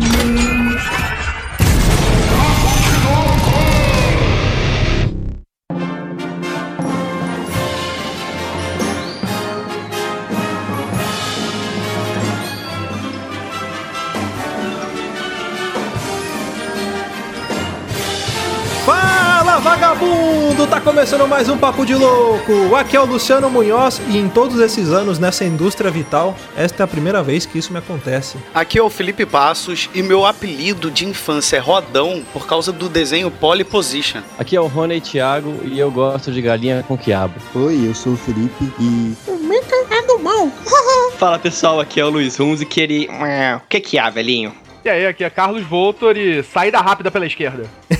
Fala começando mais um Papo de Louco! Aqui é o Luciano Munhoz e em todos esses anos nessa indústria vital, esta é a primeira vez que isso me acontece. Aqui é o Felipe Passos e meu apelido de infância é Rodão por causa do desenho Polyposition. Aqui é o Rony Thiago e eu gosto de galinha com quiabo. Oi, eu sou o Felipe e. Fala pessoal, aqui é o Luiz Hunz e queria. O que que é, velhinho? E aí, aqui é Carlos Voltor e saída rápida pela esquerda.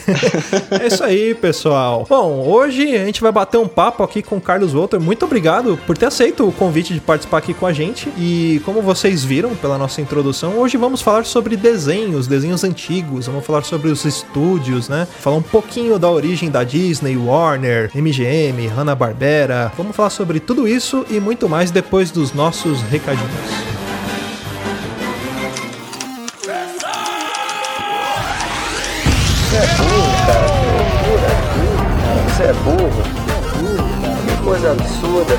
É isso aí, pessoal. Bom, hoje a gente vai bater um papo aqui com o Carlos Walter. Muito obrigado por ter aceito o convite de participar aqui com a gente. E como vocês viram pela nossa introdução, hoje vamos falar sobre desenhos, desenhos antigos. Vamos falar sobre os estúdios, né? Falar um pouquinho da origem da Disney, Warner, MGM, Hanna-Barbera. Vamos falar sobre tudo isso e muito mais depois dos nossos recadinhos. Você é burro? Que coisa absurda.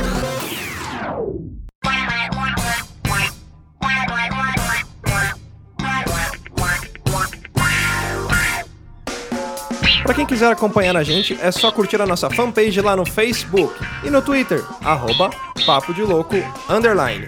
Pra quem quiser acompanhar a gente, é só curtir a nossa fanpage lá no Facebook e no Twitter, arroba Papo de Louco, underline.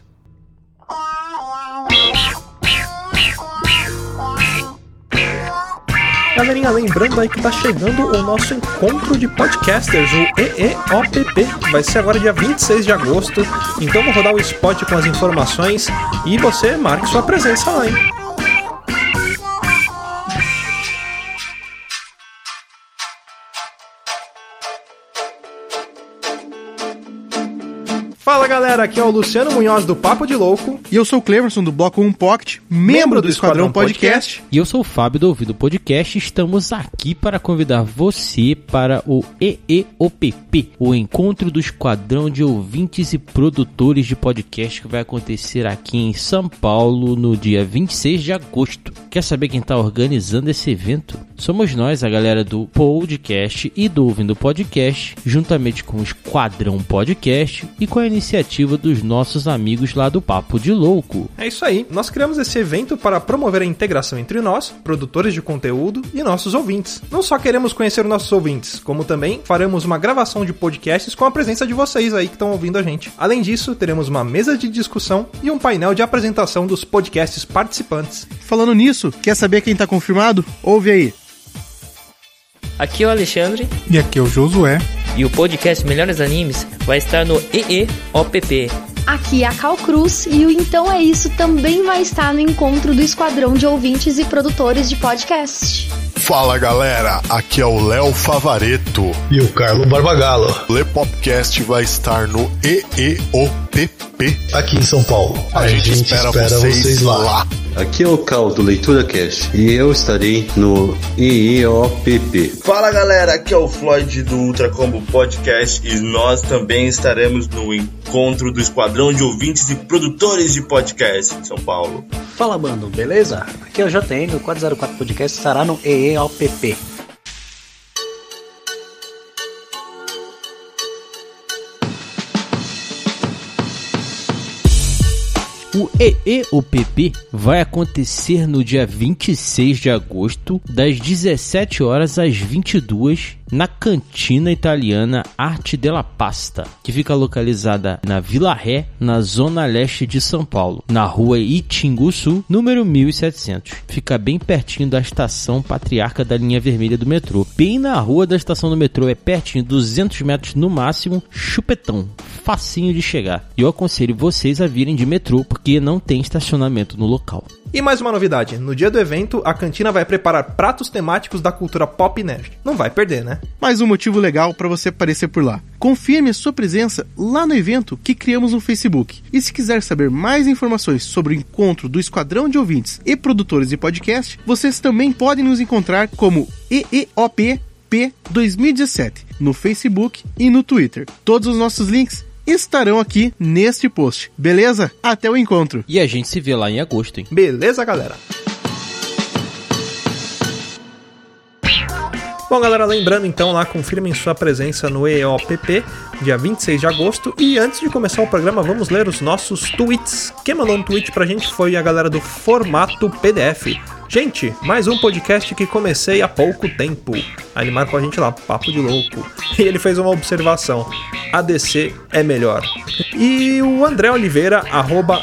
Galerinha, lembrando aí que tá chegando o nosso encontro de podcasters, o EEOPP. Vai ser agora dia 26 de agosto. Então vou rodar o spot com as informações e você marque sua presença lá, hein? Fala galera, aqui é o Luciano Munhoz do Papo de Louco. E eu sou o Cleverson do Bloco 1 Pocket, membro do, Esquadrão, Podcast. E eu sou o Fábio do Ouvido Podcast. Estamos aqui para convidar você para o EEOPP, o encontro do Esquadrão de Ouvintes e Produtores de Podcast que vai acontecer aqui em São Paulo no dia 26 de agosto. Quer saber quem está organizando esse evento? Somos nós, a galera do Podcast e do Ouvindo Podcast, juntamente com o Esquadrão Podcast e com a iniciativa dos nossos amigos lá do Papo de Louco. É isso aí, nós criamos esse evento para promover a integração entre nós, produtores de conteúdo, e nossos ouvintes. Não só queremos conhecer nossos ouvintes, como também faremos uma gravação de podcasts com a presença de vocês aí que estão ouvindo a gente. Além disso, teremos uma mesa de discussão e um painel de apresentação dos podcasts participantes. Falando nisso, quer saber quem tá confirmado? Ouve aí. Aqui é o Alexandre E aqui é o Josué. e o podcast Melhores Animes vai estar no EEOPP. Aqui é a Cal Cruz e o Então É Isso também vai estar no encontro do Esquadrão de Ouvintes e Produtores de Podcast. Fala galera, aqui é o Léo Favareto. E o Carlo Barbagallo, O Le Popcast vai estar no EEOPP. aqui em São Paulo. A, gente, espera, vocês, lá. Aqui é o Cal do Leitura Cash e eu estarei no EEOPP. Fala galera, aqui é o Floyd do Ultra Combo Podcast e nós também estaremos no encontro do Esquadrão de Ouvintes e Produtores de Podcast em São Paulo. Fala, mano, beleza? Aqui é o JN, o 404 Podcast estará no EEOPP. O EEOPP vai acontecer no dia 26 de agosto, das 17 horas às 22 na cantina italiana Arte della Pasta, que fica localizada na Vila Ré, na zona leste de São Paulo, na rua Itinguçu, número 1700. Fica bem pertinho da estação Patriarca da linha vermelha do metrô. Bem na rua da estação do metrô, é pertinho, 200 metros no máximo, chupetão, facinho de chegar. E eu aconselho vocês a virem de metrô, porque não tem estacionamento no local. E mais uma novidade: no dia do evento, a cantina vai preparar pratos temáticos da cultura pop nerd. Não vai perder, né? Mais um motivo legal para você aparecer por lá. Confirme a sua presença lá no evento que criamos no Facebook. E se quiser saber mais informações sobre o encontro do Esquadrão de Ouvintes e produtores de podcast, vocês também podem nos encontrar como EEOPP 2017 no Facebook e no Twitter. Todos os nossos links estarão aqui neste post. Beleza? Até o encontro. E a gente se vê lá em agosto, hein? Beleza, galera? Bom, galera, lembrando então lá, confirmem sua presença no EOPP, dia 26 de agosto. E antes de começar o programa, vamos ler os nossos tweets. Quem mandou um tweet pra gente foi a galera do Formato PDF. Gente, mais um podcast que comecei há pouco tempo. Animar com a gente lá, papo de louco. E ele fez uma observação: ADC é melhor. E o André Oliveira, arroba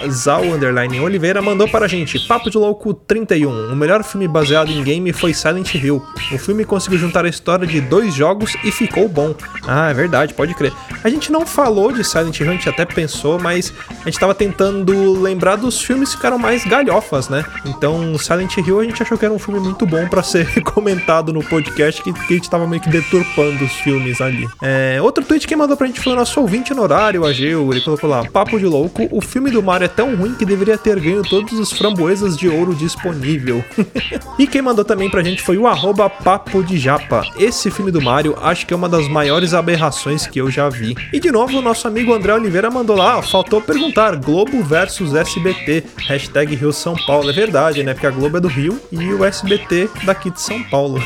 Oliveira, mandou para a gente: Papo de Louco 31. O melhor filme baseado em game foi Silent Hill. O filme conseguiu juntar a história de dois jogos e ficou bom. Ah, é verdade, pode crer. A gente não falou de Silent Hill, a gente até pensou, mas a gente estava tentando lembrar dos filmes que ficaram mais galhofas, né? Então, Silent Hill a gente achou que era um filme muito bom para ser comentado no podcast, que, que a gente tava meio que deturpando os filmes ali. É, outro tweet que mandou pra gente foi o nosso ouvinte no horário, o Ageu. Ele colocou lá: Papo de louco, o filme do Mario é tão ruim que deveria ter ganho todos os framboesas de ouro disponível. e quem mandou também pra gente foi o arroba Papo de Japa. Esse filme do Mario acho que é uma das maiores aberrações que eu já vi. E de novo, o nosso amigo André Oliveira mandou lá: faltou perguntar: Globo versus SBT. Hashtag Rio São Paulo. É verdade, né? Porque a Globo é do Rio e o SBT daqui de São Paulo.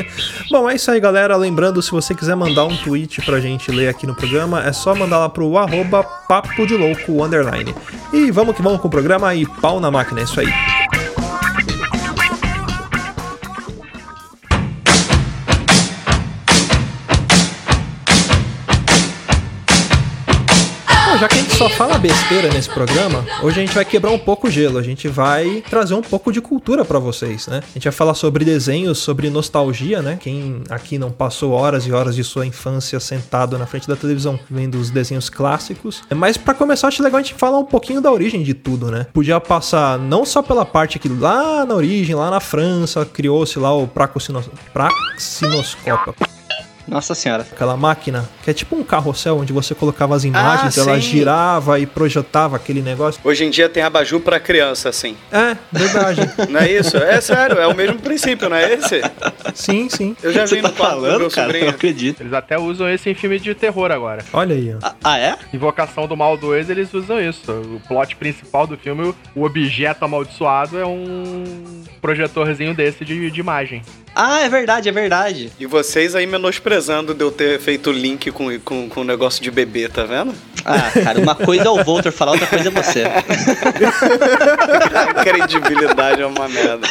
Bom, é isso aí, galera. Lembrando, se você quiser mandar um tweet pra gente ler aqui no programa, é só mandar lá pro arroba papo de louco underline. E vamos que vamos com o programa e pau na máquina, é isso aí. Já que a gente só fala besteira nesse programa, hoje a gente vai quebrar um pouco o gelo. A gente vai trazer um pouco de cultura para vocês, né? A gente vai falar sobre desenhos, sobre nostalgia, né? Quem aqui não passou horas e horas de sua infância sentado na frente da televisão vendo os desenhos clássicos. Mas para começar, acho legal a gente falar um pouquinho da origem de tudo, né? Podia passar não só pela parte que lá na origem, lá na França, criou-se lá o praxinoscópio. Nossa senhora. Aquela máquina que é tipo um carrossel onde você colocava as imagens, Ah, ela sim. girava e projetava aquele negócio. Hoje em dia tem abajur pra criança, assim. É, verdade. Não é isso? É sério, é o mesmo princípio, não é esse? sim, sim. Eu já vi no quarto do meu sobrinho. acredito. Eles até usam esse em filme de terror agora. Olha aí, ó. Ah, é? Invocação do Mal 2, eles usam isso. O plot principal do filme, o objeto amaldiçoado é um projetorzinho desse de, de imagem. Ah, é verdade, é verdade. E vocês aí menosprezando de eu ter feito link com, com, com o negócio de bebê, tá vendo? Ah, cara, uma coisa é o Volter falar, outra coisa é você. A credibilidade é uma merda.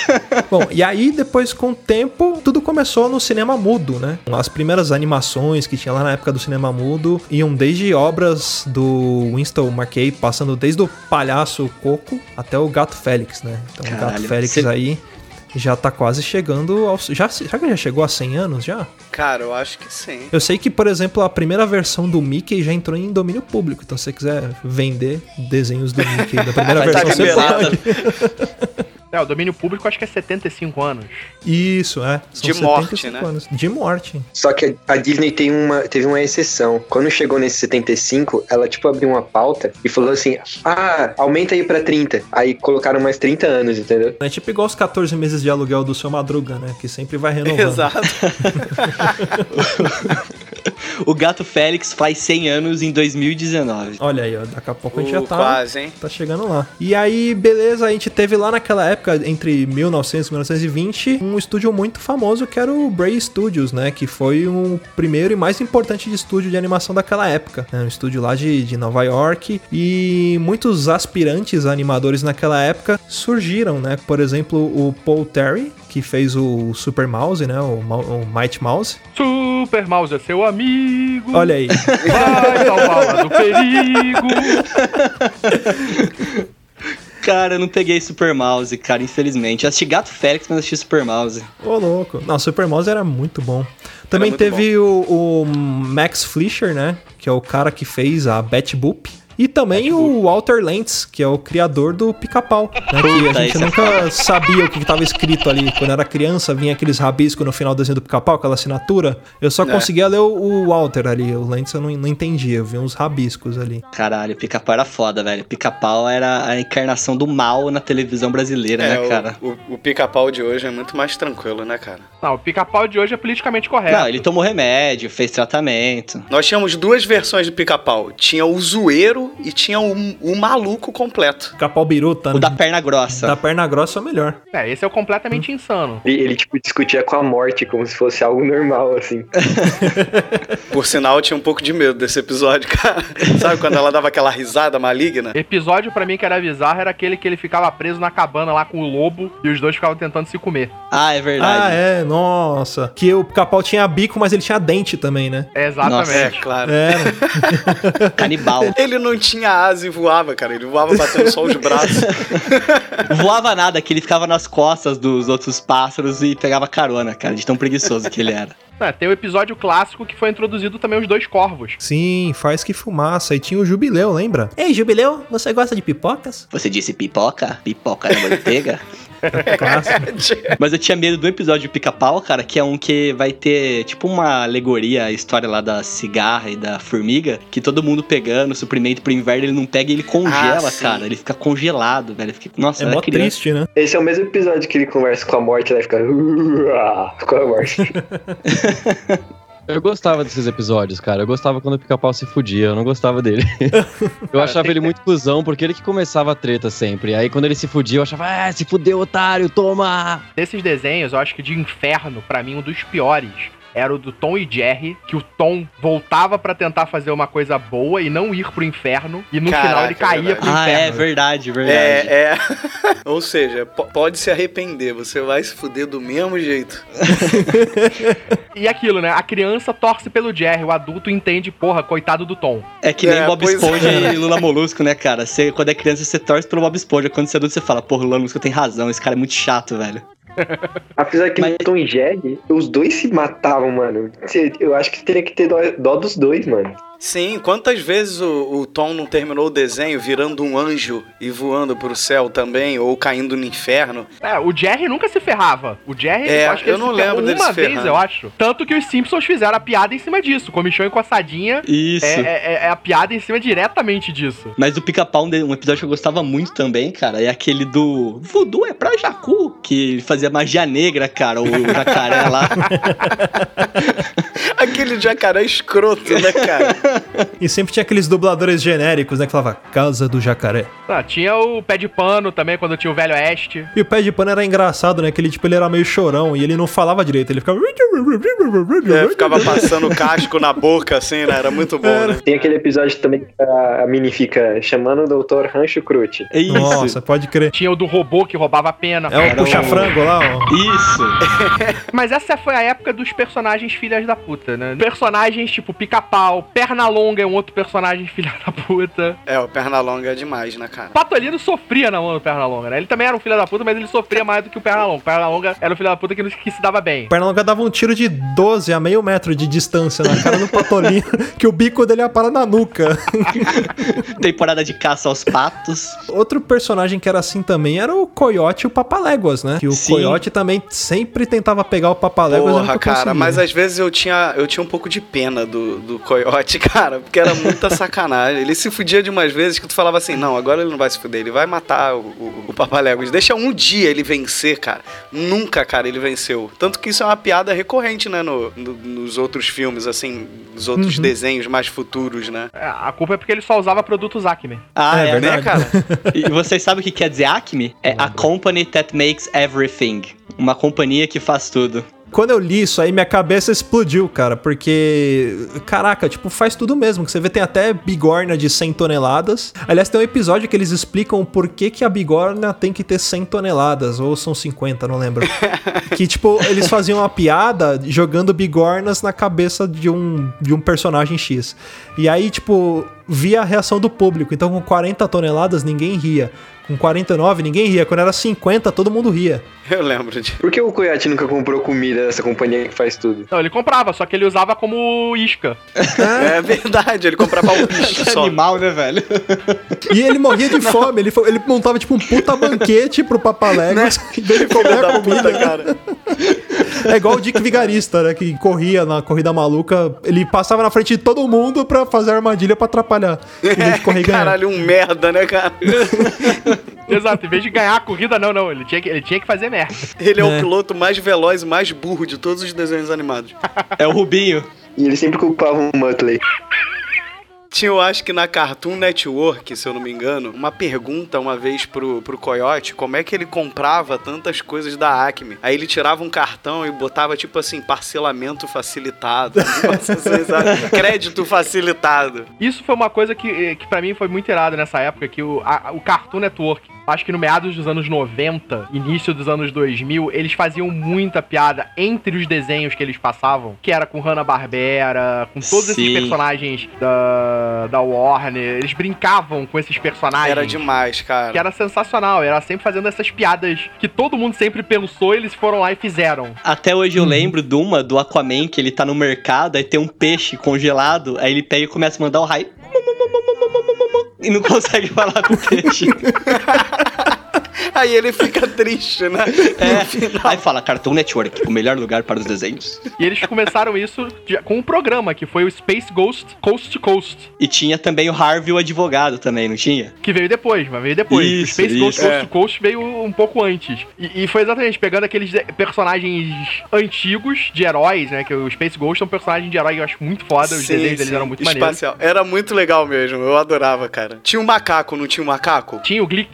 Bom, e aí depois com o tempo, tudo começou no cinema mudo, né? As primeiras animações que tinha lá na época do cinema mudo iam desde obras do Winston McKay, passando desde o palhaço Coco até o Gato Félix, né? Então o Gato Caralho, Félix você- aí já tá quase chegando aos... Já, será que já chegou a 100 anos já? Cara, eu acho que sim. Eu sei que, por exemplo, a primeira versão do Mickey já entrou em domínio público. Então, se você quiser vender desenhos do Mickey da primeira tá versão, você pode. É, o domínio público acho que é 75 anos. Isso, é. São De morte, 75 né? anos. De morte. Só que a Disney tem uma, teve uma exceção. Quando chegou nesse 75, ela tipo abriu uma pauta e falou assim: Ah, aumenta aí pra 30. Aí colocaram mais 30 anos, entendeu? É tipo igual os 14 meses de aluguel do seu Madruga, né? Que sempre vai renovando. Exato. O Gato Félix faz 100 anos em 2019. Olha aí, ó, daqui a pouco a gente Uh, já tá, quase, hein? tá chegando lá. E aí, beleza, a gente teve lá naquela época, entre 1900 e 1920, um estúdio muito famoso que era o Bray Studios, né? Que foi o primeiro e mais importante de estúdio de animação daquela época. né, Um estúdio lá de, de Nova York. E muitos aspirantes animadores naquela época surgiram, né? Por exemplo, o Paul Terry, que fez o Super Mouse, né? O, o Mighty Mouse. Super Mouse é seu amigo. Olha aí. Vai salvá-la do perigo. Cara, eu não peguei Super Mouse, cara, infelizmente. Eu assisti Gato Félix, mas assisti Super Mouse. Ô, louco. Não, Super Mouse era muito bom. Também muito teve o, o Max Fleischer, né? Que é o cara que fez a Betty Boop. E também o Walter Lentz, que é o criador do pica-pau. Né, que a gente é nunca sabia o que estava escrito ali. Quando era criança, vinha aqueles rabiscos no final do desenho do pica-pau, aquela assinatura. Eu só É. conseguia ler o, o Walter ali. O Lentz eu não, não entendia. Eu vi uns rabiscos ali. Caralho, pica-pau era foda, velho. Pica-pau era a encarnação do mal na televisão brasileira, É, né, o- cara? o, o pica-pau de hoje é muito mais tranquilo, né, cara? Não, o pica-pau de hoje é politicamente correto. Não, ele tomou remédio, fez tratamento. Nós tínhamos duas versões do pica-pau. Tinha o zoeiro e tinha o, o maluco completo. Pica-pau biruta, O né? da perna grossa. Da perna grossa é o melhor. É, esse é o completamente insano. Ele, ele, tipo, discutia com a morte como se fosse algo normal, assim. Por sinal, eu tinha um pouco de medo desse episódio, cara. Sabe quando ela dava aquela risada maligna? Episódio pra mim que era bizarro era aquele que ele ficava preso na cabana lá com o lobo e os dois ficavam tentando se comer. Ah, é Ah, verdade. é, nossa. Que o pica-pau tinha bico, mas ele tinha dente também, né? É, exatamente. É, claro. É, Canibal. Ele não tinha asa e voava, cara. Ele voava batendo só os braços. Voava nada, que ele ficava nas costas dos outros pássaros e pegava carona, cara, de tão preguiçoso que ele era. É, tem o episódio clássico que foi introduzido também os dois corvos. Sim, faz que fumaça. E tinha o Jubileu, lembra? Ei, Jubileu, você gosta de pipocas? Você disse pipoca? Pipoca na manteiga? Mas eu tinha medo do episódio de pica-pau, cara, que é um que vai ter tipo uma alegoria, a história lá da cigarra e da formiga, que todo mundo pegando suprimento pro inverno, ele não pega e ele congela, Ah, cara. Ele fica congelado, velho. Fica... Nossa, É mó criança. triste, né? Esse é o mesmo episódio que ele conversa com a morte, ela fica... com a morte. Eu gostava desses episódios, cara. Eu gostava quando o pica-pau se fudia, eu não gostava dele. eu achava ele muito cuzão, porque ele que começava a treta sempre. Aí quando ele se fudia, eu achava, ah, se fudeu, otário, toma! Desses desenhos, eu acho que de inferno, pra mim, um dos piores era o do Tom e Jerry, que o Tom voltava pra tentar fazer uma coisa boa e não ir pro inferno, e no Caraca, final ele caía é pro Ah, é inferno. verdade, verdade. É, é. Ou seja, po- pode se arrepender. Você vai se fuder do mesmo jeito. E aquilo, né? A criança torce pelo Jerry, o adulto entende, porra, coitado do Tom. É que nem É, Bob Esponja é. e Lula Molusco, né, cara? Você, quando é criança, você torce pelo Bob Esponja. Quando você é adulto, você fala, porra, Lula Molusco tem razão, esse cara é muito chato, velho. Apesar que Mas- no Tom e Jerry, os dois se matavam, mano. Eu acho que teria que ter dó, dó dos dois, mano. Sim, quantas vezes o, o Tom não terminou o desenho virando um anjo e voando pro céu também, ou caindo no inferno? É, o Jerry nunca se ferrava. O Jerry, É, eu acho que eu ele não se lembro uma se vez, ferrando. eu acho. Tanto que os Simpsons fizeram a piada em cima disso. Comichão e coçadinha Isso. é, é- é a piada em cima diretamente disso. Mas do Pica-Pau, um um episódio que eu gostava muito também, cara, é aquele do Voodoo é pra Jacu, que ele fazia magia negra, cara, o jacaré lá. Aquele jacaré escroto, né, cara? E sempre tinha aqueles dubladores genéricos, né? Que falava Casa do Jacaré. Ah, tinha o pé de pano também, quando tinha o Velho Oeste. E o pé de pano era engraçado, né? Que ele, tipo, ele era meio chorão e ele não falava direito. Ele ficava. É, ficava passando casco na boca, assim, né? Era muito bom, né? Tem aquele episódio também que a, a Mini fica chamando o Doutor Rancho Crute. É isso. Nossa, pode crer. Tinha o do robô que roubava a pena. É o Era puxa-frango lá, ó. Isso. Mas essa foi a época dos personagens filhas da puta, né? Personagens tipo Pica-Pau, Pernalonga é um outro personagem filha da puta. É, o Pernalonga é demais, né, cara? Patolino sofria na mão do Pernalonga, né? Ele também era um filho da puta, mas ele sofria mais do que o Pernalonga. O Pernalonga era o filho da puta que, que se dava bem. O Pernalonga dava um tiro de 12 a meio metro de distância na cara do Patolino, que o bico dele ia parar na nuca. Temporada de caça aos patos. Outro personagem que era assim também era o Coyote e o Papaléguas, né? Que o Sim. Coyote também sempre tentava pegar o Papaléguas e Porra, cara, conseguia. mas às vezes eu tinha, eu tinha um pouco de pena do, do coiote, cara, porque era muita sacanagem. Ele se fudia de umas vezes que tu falava assim: não, agora ele não vai se fuder, ele vai matar o, o, o Papaléguas. Deixa um dia ele vencer, cara. Nunca, cara, ele venceu. Tanto que isso é uma piada recorrente, né, no, no- nos outros filmes, assim, nos outros desenhos mais futuros, né? É, a culpa é porque ele só usava produtos Acme. Ah, É é, Né, verdade. cara? E vocês sabem o que quer dizer Acme? É a company that makes everything. Uma companhia que faz tudo. Quando eu li isso aí, minha cabeça explodiu, cara, porque, caraca, tipo, faz tudo mesmo. Que você vê, tem até bigorna de 100 toneladas. Aliás, tem um episódio que eles explicam por que, que a bigorna tem que ter 100 toneladas, ou são 50, não lembro. que, tipo, eles faziam uma piada jogando bigornas na cabeça de um, de um personagem X. E aí, tipo, via a reação do público. Então, com 40 toneladas, ninguém ria. Com 49, ninguém ria. Quando era 50, todo mundo ria. Eu lembro de. Por que o Coyote nunca comprou comida dessa companhia que faz tudo? Não, ele comprava, só que ele usava como isca. É verdade, ele comprava o bicho só. Animal, né, velho? E ele morria de fome. Ele, foi- ele montava tipo um puta banquete pro Papaléguas. Em vez de comer comida. puta, cara. É igual o Dick Vigarista, né? Que corria na corrida maluca. Ele passava na frente de todo mundo pra fazer armadilha pra atrapalhar. Em vez de correr e ganhar. Caralho, um merda, né, cara? Exato, em vez de ganhar a corrida, não, não. Ele tinha que, ele tinha que fazer merda. Ele é, É. o piloto mais veloz e mais burro de todos os desenhos animados. É o Rubinho. E ele sempre culpava o Muttley. Tinha, eu acho que na Cartoon Network, se eu não me engano, uma pergunta uma vez pro, pro Coyote como é que ele comprava tantas coisas da Acme. Aí ele tirava um cartão e botava, tipo assim, parcelamento facilitado. Nossa, vocês sabem, Crédito facilitado. Isso foi uma coisa que, que para mim foi muito irado nessa época, que o, a- o Cartoon Network, acho que no meados dos anos 90, início dos anos 2000, eles faziam muita piada entre os desenhos que eles passavam, que era com Hanna-Barbera, com todos esses Sim. personagens da, da Warner, eles brincavam com esses personagens. Era demais, cara. Que era sensacional, era sempre fazendo essas piadas que todo mundo sempre pensou, eles foram lá e fizeram. Até hoje eu lembro de uma do Aquaman, que ele tá no mercado, aí tem um peixe congelado, aí ele pega e começa a mandar o raio. E não consegue falar com o peixe. Aí ele fica triste, né? É. Aí fala Cartoon Network, o melhor lugar para os desenhos. E eles começaram isso de- com um programa, que foi o Space Ghost Coast to Coast. E tinha também o Harvey, o advogado, também, não tinha? Que veio depois, mas veio depois. Isso, o Space Ghost isso. Coast to Coast veio um pouco antes. E, e foi exatamente pegando aqueles personagens antigos de heróis, né? Que o Space Ghost é um personagem de herói que eu acho muito foda. Os Sim, desenhos deles eram muito maneiros. Espacial. Era muito legal mesmo, eu adorava, cara. Tinha um macaco, não tinha um macaco? Tinha o Glick.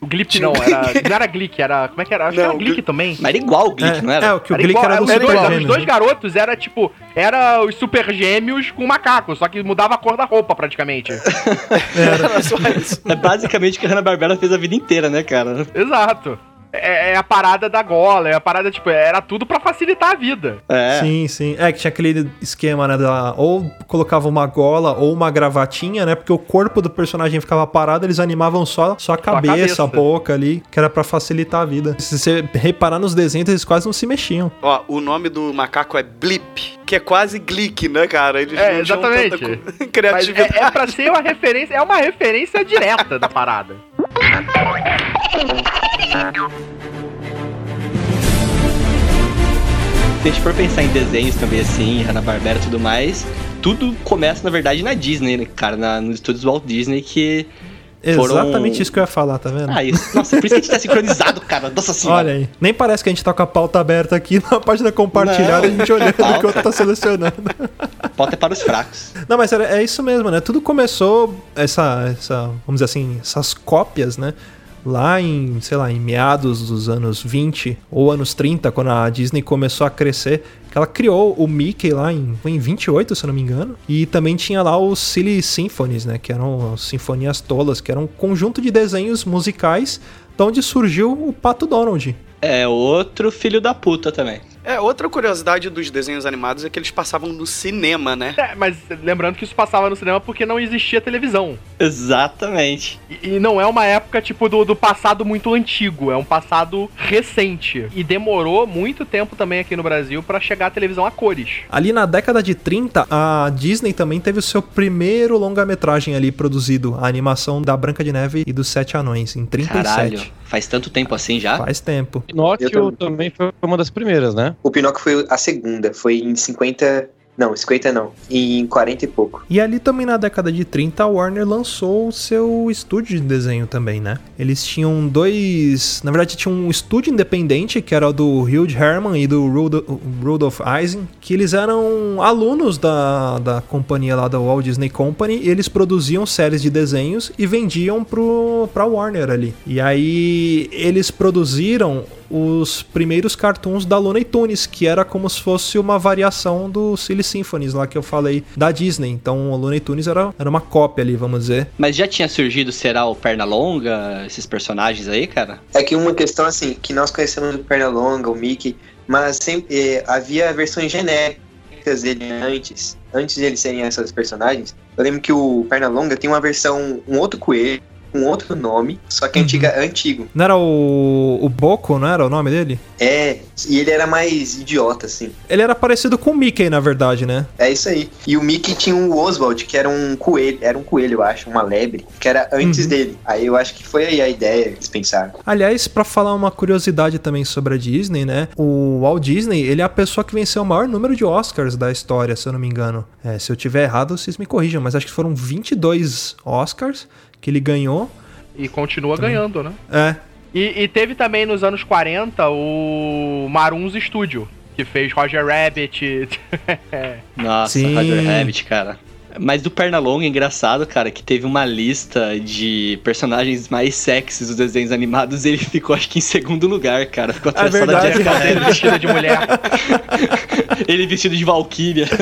O Glip não, era, não era Glick, era. Como é que era? Acho que Não, era Glick Glick- também. Mas era igual o Glick, É, não era? é, o que o Era Glick igual- era do os, Super dois, os Gêmeos, dois né? garotos era tipo. Era os super gêmeos com macaco, só que mudava a cor da roupa praticamente. Era só isso. É basicamente o que a Hanna-Barbera fez a vida inteira, né, cara? Exato. É, é a parada da gola, é a parada, tipo, era tudo pra facilitar a vida. É. Sim, sim. É que tinha aquele esquema, né? Da, ou colocava uma gola ou uma gravatinha, né? Porque o corpo do personagem ficava parado, eles animavam só, só a cabeça, cabeça. a boca ali, que era pra facilitar a vida. Se você reparar nos desenhos, eles quase não se mexiam. Ó, o nome do macaco é Blip, que é quase Glick, né, cara? Eles É, exatamente. tanta co- Mas criatividade. é, é pra ser uma referência, é uma referência direta da parada. Se a gente for pensar em desenhos também, assim, Hanna-Barbera e tudo mais, tudo começa, na verdade, na Disney, né, cara? Na, nos estúdios Walt Disney, que foram... Exatamente isso que eu ia falar, tá vendo? Ah, isso. Nossa, por isso que a gente tá sincronizado, cara. Nossa senhora. Olha aí. Nem parece que a gente tá com a pauta aberta aqui na página compartilhada, Não. a gente olhando o que o outro tá selecionando. Pauta é para os fracos. Não, mas era- é isso mesmo, né? Tudo começou, essa, essa, vamos dizer assim, essas cópias, né? Lá em, sei lá, em meados dos anos 20 ou anos 30, quando a Disney começou a crescer, que ela criou o Mickey lá em, em 28, se não me engano. E também tinha lá os Silly Symphonies, né? Que eram as sinfonias tolas, que eram um conjunto de desenhos musicais de onde surgiu o Pato Donald. É outro filho da puta também. É, outra curiosidade dos desenhos animados é que eles passavam no cinema, né? É, mas lembrando que isso passava no cinema porque não existia televisão. Exatamente. E, e não é uma época, tipo, do, do passado muito antigo, é um passado recente. E demorou muito tempo também aqui no Brasil pra chegar a televisão a cores. Ali na década de 30, a Disney também teve o seu primeiro longa-metragem ali produzido, a animação da Branca de Neve e dos Sete Anões, em 37. Caralho, faz tanto tempo assim já? Faz tempo. Pinóquio também foi uma das primeiras, né? O Pinóquio foi a segunda, foi em 50. Não, 50 não. Em 40 e pouco. E ali também na década de 30, a Warner lançou o seu estúdio de desenho também, né? Eles tinham dois. Na verdade, tinha um estúdio independente, que era o do Hugh Herman e do Rudo- Rudolph Eisen, que eles eram alunos da, da companhia lá da Walt Disney Company, e eles produziam séries de desenhos e vendiam pro, pra Warner ali. E aí eles produziram os primeiros cartoons da Looney Tunes, que era como se fosse uma variação do Silly Symphonies lá que eu falei da Disney. Então o Looney Tunes era, era uma cópia ali, vamos dizer. Mas já tinha surgido, será, o Pernalonga, esses personagens aí, cara? É que uma questão assim, que nós conhecemos o Pernalonga, o Mickey, mas sempre eh, havia versões genéricas dele antes. antes de eles serem essas personagens, eu lembro que o Pernalonga tem uma versão, um outro coelho, com outro nome, só que antiga, é antigo. Não era o, o Boco, não era o nome dele? É, e ele era mais idiota, assim. Ele era parecido com o Mickey, na verdade, né? É isso aí. E o Mickey tinha o Oswald, que era um coelho, era um coelho, eu acho, uma lebre, que era antes Uhum. dele. Aí eu acho que foi aí a ideia que eles pensaram. Aliás, pra falar uma curiosidade também sobre a Disney, né? O Walt Disney, ele é a pessoa que venceu o maior número de Oscars da história, se eu não me engano. É, se eu tiver errado, vocês me corrijam, mas acho que foram 22 Oscars que ele ganhou. E continua ganhando, né? É. E, e teve também nos anos 40 o Maroons Studio, que fez Roger Rabbit. Nossa, Sim. Roger Rabbit, cara. Mas do Pernalonga, é engraçado, cara, que teve uma lista de personagens mais sexys dos desenhos animados ele ficou, acho que, em segundo lugar, cara. Ficou É atrás só da verdade. Jessica Ele vestida de mulher. Ele vestido de Valkyria.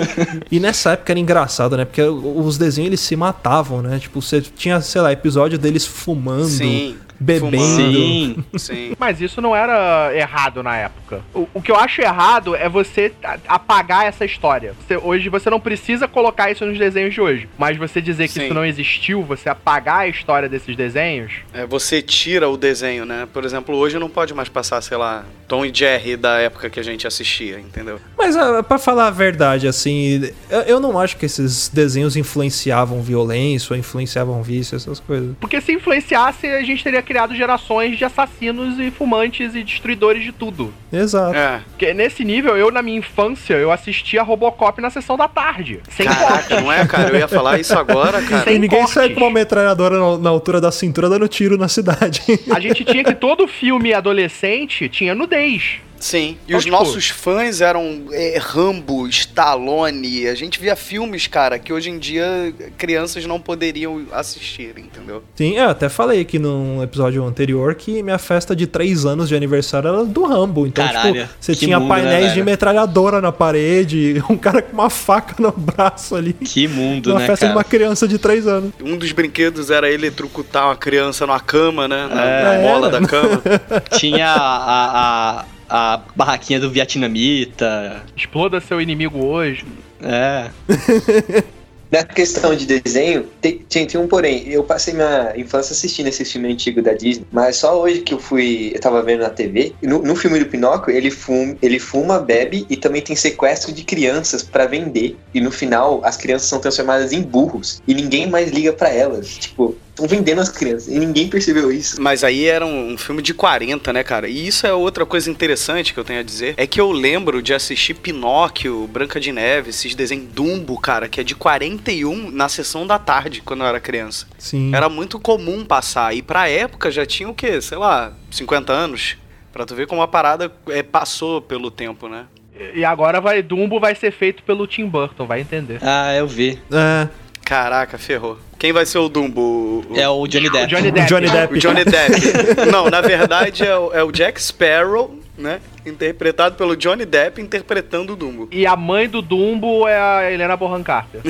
E nessa época era engraçado, né? Porque os desenhos eles se matavam, né? Tipo, você tinha, sei lá, episódio deles fumando, Sim. Bebendo. Sim. Sim. Mas isso não era errado na época. O, o que eu acho errado é você apagar essa história. Você- hoje você não precisa colocar isso nos desenhos de hoje. Mas você dizer que Sim. isso não existiu, você apagar a história desses desenhos. É, você tira o desenho, né? Por exemplo, hoje não pode mais passar, sei lá, Tom e Jerry da época que a gente assistia, entendeu? Mas ah, pra falar a verdade, assim, eu, eu não acho que esses desenhos influenciavam violência ou influenciavam vício, essas coisas. Porque se influenciasse, a gente teria criado gerações de assassinos e fumantes e destruidores de tudo. Exato. É. Porque nesse nível, eu na minha infância, eu assistia Robocop na sessão da tarde. Sem Caraca, não é, cara? Eu ia falar isso agora, cara. Sem e ninguém cortes. sai com uma metralhadora na, na altura da cintura dando tiro na cidade. A gente tinha que todo filme adolescente tinha nudez. Sim. E Então, os tipo- nossos fãs eram é, Rambo, Stallone. A gente via filmes, cara, que hoje em dia crianças não poderiam assistir, entendeu? Sim, eu até falei aqui num episódio anterior que minha festa de 3 anos de aniversário era do Rambo. Então, Caralho, tipo, você tinha mundo, né, painéis de velho? metralhadora na parede, um cara com uma faca no braço ali. Que mundo, Uma né, festa cara? de uma criança de 3 anos. Um dos brinquedos era eletrocutar uma criança numa cama, né? Na, É. na mola da cama. Tinha a, a, a barraquinha do vietnamita. Exploda seu inimigo hoje. É. Na questão de desenho, tem, tem, tem um porém. Eu passei minha infância assistindo esse filme antigo da Disney, mas só hoje que eu fui, eu tava vendo na TV. No, no filme do Pinóquio, ele fuma, ele fuma, bebe e também tem sequestro de crianças pra vender. E no final, as crianças são transformadas em burros e ninguém mais liga pra elas. Tipo, estão vendendo as crianças e ninguém percebeu isso. Mas aí era um, um filme de 40, né, cara? E isso é outra coisa interessante que eu tenho a dizer. É que eu lembro de assistir Pinóquio, Branca de Neve, esses desenhos Dumbo, cara, que é de 41 na sessão da tarde, quando eu era criança. Sim. Era muito comum passar. E pra época já tinha o quê? Sei lá, 50 anos. Pra tu ver como a parada é, passou pelo tempo, né? E agora vai Dumbo vai ser feito pelo Tim Burton, vai entender. Ah, eu vi. É. Caraca, ferrou. Quem vai ser o Dumbo? O- É o Johnny Depp. O Johnny Depp. Johnny Depp. O Johnny Depp. Não, na verdade é o, é o Jack Sparrow, né? Interpretado pelo Johnny Depp interpretando o Dumbo. E a mãe do Dumbo é a Helena Bonham Carter.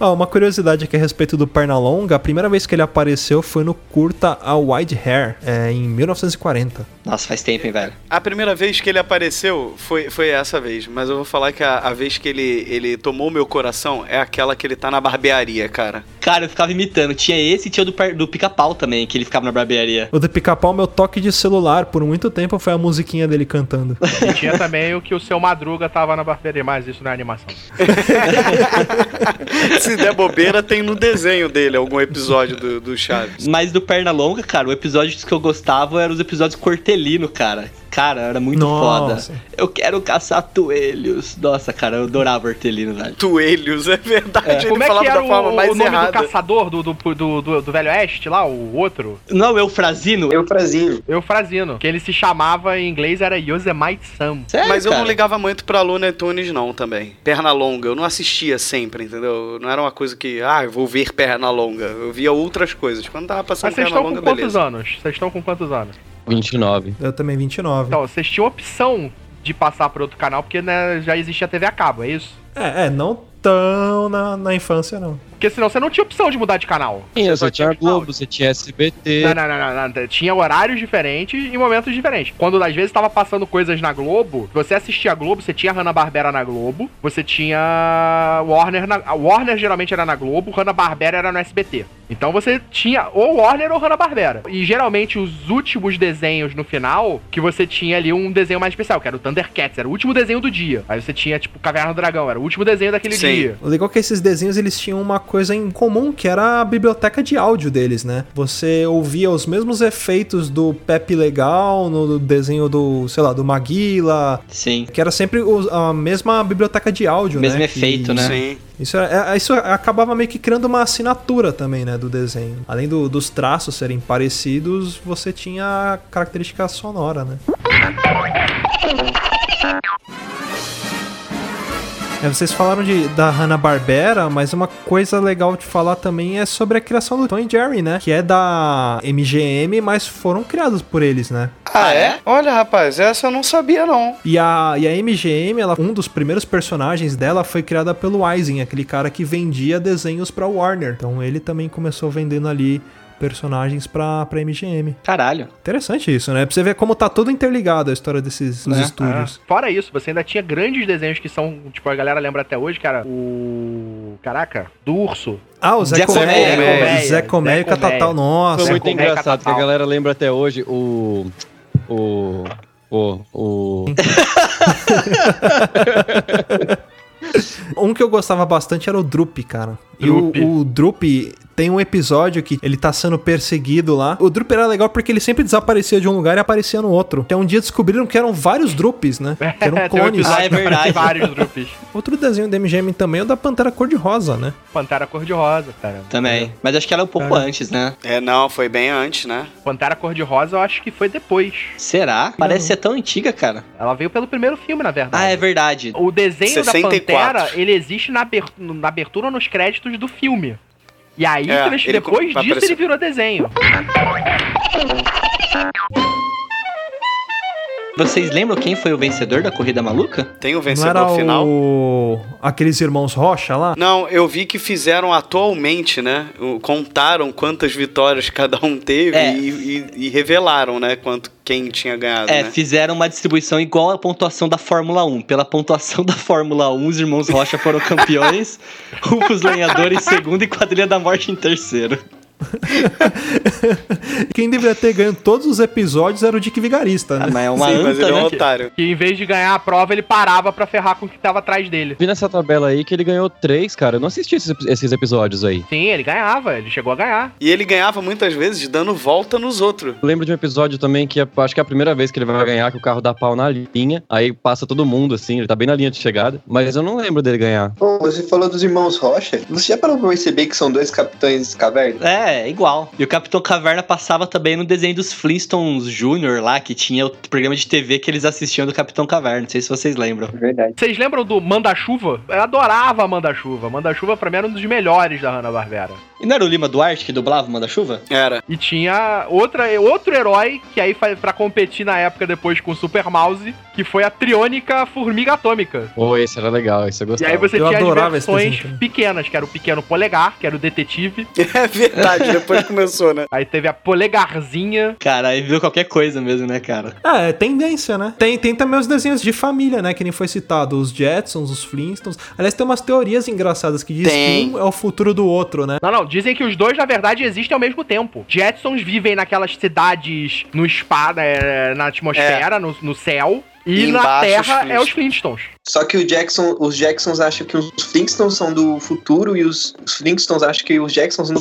Ó, uma curiosidade aqui a respeito do Pernalonga, a primeira vez que ele apareceu foi no curta A Wide Hair, é, em 1940. Nossa, faz tempo, hein, velho. A primeira vez que ele apareceu foi, foi essa vez, mas eu vou falar que a, a vez que ele, ele tomou meu coração é aquela que ele tá na barbearia, cara. Cara, eu ficava imitando. Tinha esse e tinha o do, do pica-pau também, que ele ficava na barbearia. O do pica-pau, meu toque de celular, por muito tempo foi a musiquinha dele cantando. E tinha também o que o seu Madruga tava na barbearia, mas isso não é animação. Se der bobeira, tem no desenho dele algum episódio do, do Chaves. Mas do Pernalonga, cara, o episódio que eu gostava eram os episódios Cortelino, cara. Cara, era muito Nossa. foda. Eu quero caçar toelhos. Nossa, cara, eu adorava Hortelino, velho. Toelhos, é verdade. Ele Como é falava que era da forma o, mais o nome errada. do caçador do, do, do, do, do Velho Oeste lá, o outro? Não, Eufrazino? Eufrazino. Eufrazino. Que ele se chamava em inglês era Yosemite Sam. Sério, Mas eu não cara? ligava muito pra Looney Tunes, não, também. Perna longa, eu não assistia sempre, entendeu? Não era uma coisa que, ah, eu vou ver perna longa. Eu via outras coisas. Quando tava passando Mas vocês perna estão com longa, quantos beleza. anos? Vocês estão com quantos anos? 29. Eu também 29. Então, vocês tinham opção de passar para outro canal, porque né, já existia TV a cabo, é isso? É, é, não tão na, na infância, não. Porque senão você não tinha opção de mudar de canal. Sim, só você tinha Globo, você tinha SBT. Não, não, não, não, não. Tinha horários diferentes e momentos diferentes. Quando às vezes tava passando coisas na Globo, você assistia a Globo, você tinha Hanna-Barbera na Globo, você tinha Warner na... a Warner geralmente era na Globo, Hanna-Barbera era no SBT. Então você tinha ou Warner ou Hanna-Barbera. E geralmente os últimos desenhos no final, que você tinha ali um desenho mais especial, que era o Thundercats, era o último desenho do dia. Aí você tinha, tipo, Caverna do Dragão, era o último desenho daquele Sim. dia. O legal é que esses desenhos eles tinham uma coisa em comum, que era a biblioteca de áudio deles, né? Você ouvia os mesmos efeitos do Pepe Legal no desenho do, sei lá, do Maguila. Sim. Que era sempre a mesma biblioteca de áudio, Mesmo né? efeito, Que- né? Sim. Isso, é- é- isso acabava meio que criando uma assinatura também, né, do desenho. Além do- dos traços serem parecidos, você tinha a característica sonora, né? É, vocês falaram de, da Hanna-Barbera, mas uma coisa legal de falar também é sobre a criação do Tom e Jerry, né? Que é da MGM, mas foram criados por eles, né? Ah, é? Olha, rapaz, essa eu não sabia, não. E a, e a MGM, ela, um dos primeiros personagens dela foi criada pelo Eising, aquele cara que vendia desenhos pra Warner. Então ele também começou vendendo ali personagens pra, pra MGM. Caralho. Interessante isso, né? Pra você ver como tá tudo interligado a história desses dos Né? estúdios. É. Fora isso, você ainda tinha grandes desenhos que são, tipo, a galera lembra até hoje, cara, o. Caraca, do urso. Ah, o Zé, Colmeia. Zé Colmeia e. Catatal. Nossa. Foi muito engraçado que a galera lembra até hoje o. O. O. O. Um que eu gostava bastante era o Drup, cara. Drup. E o, o Drup tem um episódio que ele tá sendo perseguido lá. O Drup era legal porque ele sempre desaparecia de um lugar e aparecia no outro. Até um dia descobriram que eram vários Drups, né? Que eram um clones. Ah, é verdade. vários drupes. Outro desenho da MGM também é o da Pantera Cor-de-Rosa, né? Pantera Cor-de-Rosa, cara. Também. Mas acho que ela é um pouco Cara. antes, né? É, não, foi bem antes, né? Pantera Cor-de-Rosa eu acho que foi depois. Será? Parece ser tão antiga, cara. Ela veio pelo primeiro filme, na verdade. Ah, é verdade. O desenho 64. da Pantera, ele existe na, aber- na abertura ou nos créditos do filme. E aí, É, ele depois disso, aparecer. ele virou desenho. Vocês lembram quem foi o vencedor da corrida maluca? Tem o Não vencedor era final? o... aqueles irmãos Rocha lá? Não, eu vi que fizeram atualmente, né? Contaram quantas vitórias cada um teve É. e, e- e revelaram, né? Quanto quem tinha ganhado, É, né? fizeram uma distribuição igual à pontuação da Fórmula 1. Pela pontuação da Fórmula 1, os irmãos Rocha foram campeões, Rufus Lenhador em segundo e Quadrilha da Morte em terceiro. Quem deveria ter ganho todos os episódios era o Dick Vigarista, né? Ah, mas é uma Sim, mas anta, ele é um né? otário. Que em vez de ganhar a prova, ele parava pra ferrar com o que tava atrás dele. Vi nessa tabela aí que ele ganhou três, cara. Eu não assisti esses, esses episódios aí. Sim, ele ganhava, ele chegou a ganhar. E ele ganhava muitas vezes dando volta nos outros. Eu lembro de um episódio também que é- acho que é a primeira vez que ele vai ganhar, que o carro dá pau na linha, aí passa todo mundo, assim, ele tá bem na linha de chegada. Mas eu não lembro dele ganhar. Pô, você falou dos irmãos Rocha. Você já parou pra perceber que são dois capitães caverna? É, igual. E o Capitão Caverna passava também no desenho dos Flintstones Jr. lá, que tinha o programa de TV que eles assistiam do Capitão Caverna. Não sei se vocês lembram. Verdade. Vocês lembram do Manda-Chuva? Eu adorava Manda-Chuva. Manda-Chuva pra mim era um dos melhores da Hanna-Barbera. E não era o Lima Duarte que dublava o Manda-Chuva? Era. E tinha outra, outro herói que aí foi pra competir na época depois com o Super Mouse, que foi a Triônica Formiga Atômica. Pô, esse era legal, esse eu E gostava. aí você Eu tinha as versões pequenas, que era o Pequeno Polegar, que era o detetive. É verdade, depois começou, né? Aí teve a Polegarzinha. Cara, aí viu qualquer coisa mesmo, né, cara? É, é tendência, né? Tem, tem também os desenhos de família, né? Que nem foi citado. Os Jetsons, os Flintstones. Aliás, tem umas teorias engraçadas que dizem Tem. que um é o futuro do outro, né? Não, não, dizem que os dois, na verdade, existem ao mesmo tempo. Jetsons vivem naquelas cidades no espaço, é, na atmosfera, no, no céu. E, E na Terra os é os Flintstones. Só que o Jackson, os Jacksons acham que os Flintstones são do futuro e os, os Flintstones acham que os Jacksons no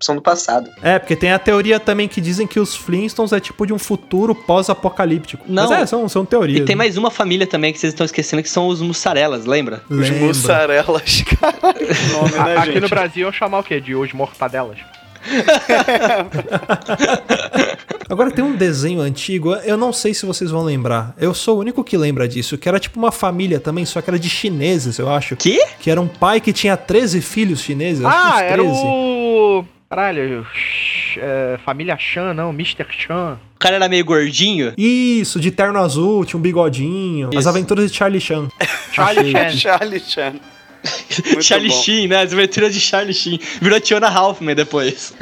são do passado. É, porque tem a teoria também que dizem que os Flintstones é tipo de um futuro pós-apocalíptico. Não. Mas é, são, são teorias. E tem né? mais uma família também que vocês estão esquecendo, que são os mussarelas, lembra? Os Lembra. mussarelas, caralho. Nome, né, Aqui gente? no Brasil iam chamar o quê? De os mortadelas. Agora tem um desenho antigo, eu não sei se vocês vão lembrar. Eu sou o único que lembra disso, que era tipo uma família também, só que era de chineses, eu acho. Que? Que era um pai que tinha 13 filhos chineses. acho que uns Ah, era 13. o. Caralho. é, família Chan, não, Mr. Chan. O cara era meio gordinho. Isso, de terno azul, tinha um bigodinho. As Isso. aventuras de Charlie Chan. Charlie. Chan. Charlie Chan. Charlie bom. Sheen, né? As aventuras de Charlie Sheen. Virou Tiona Halfman depois.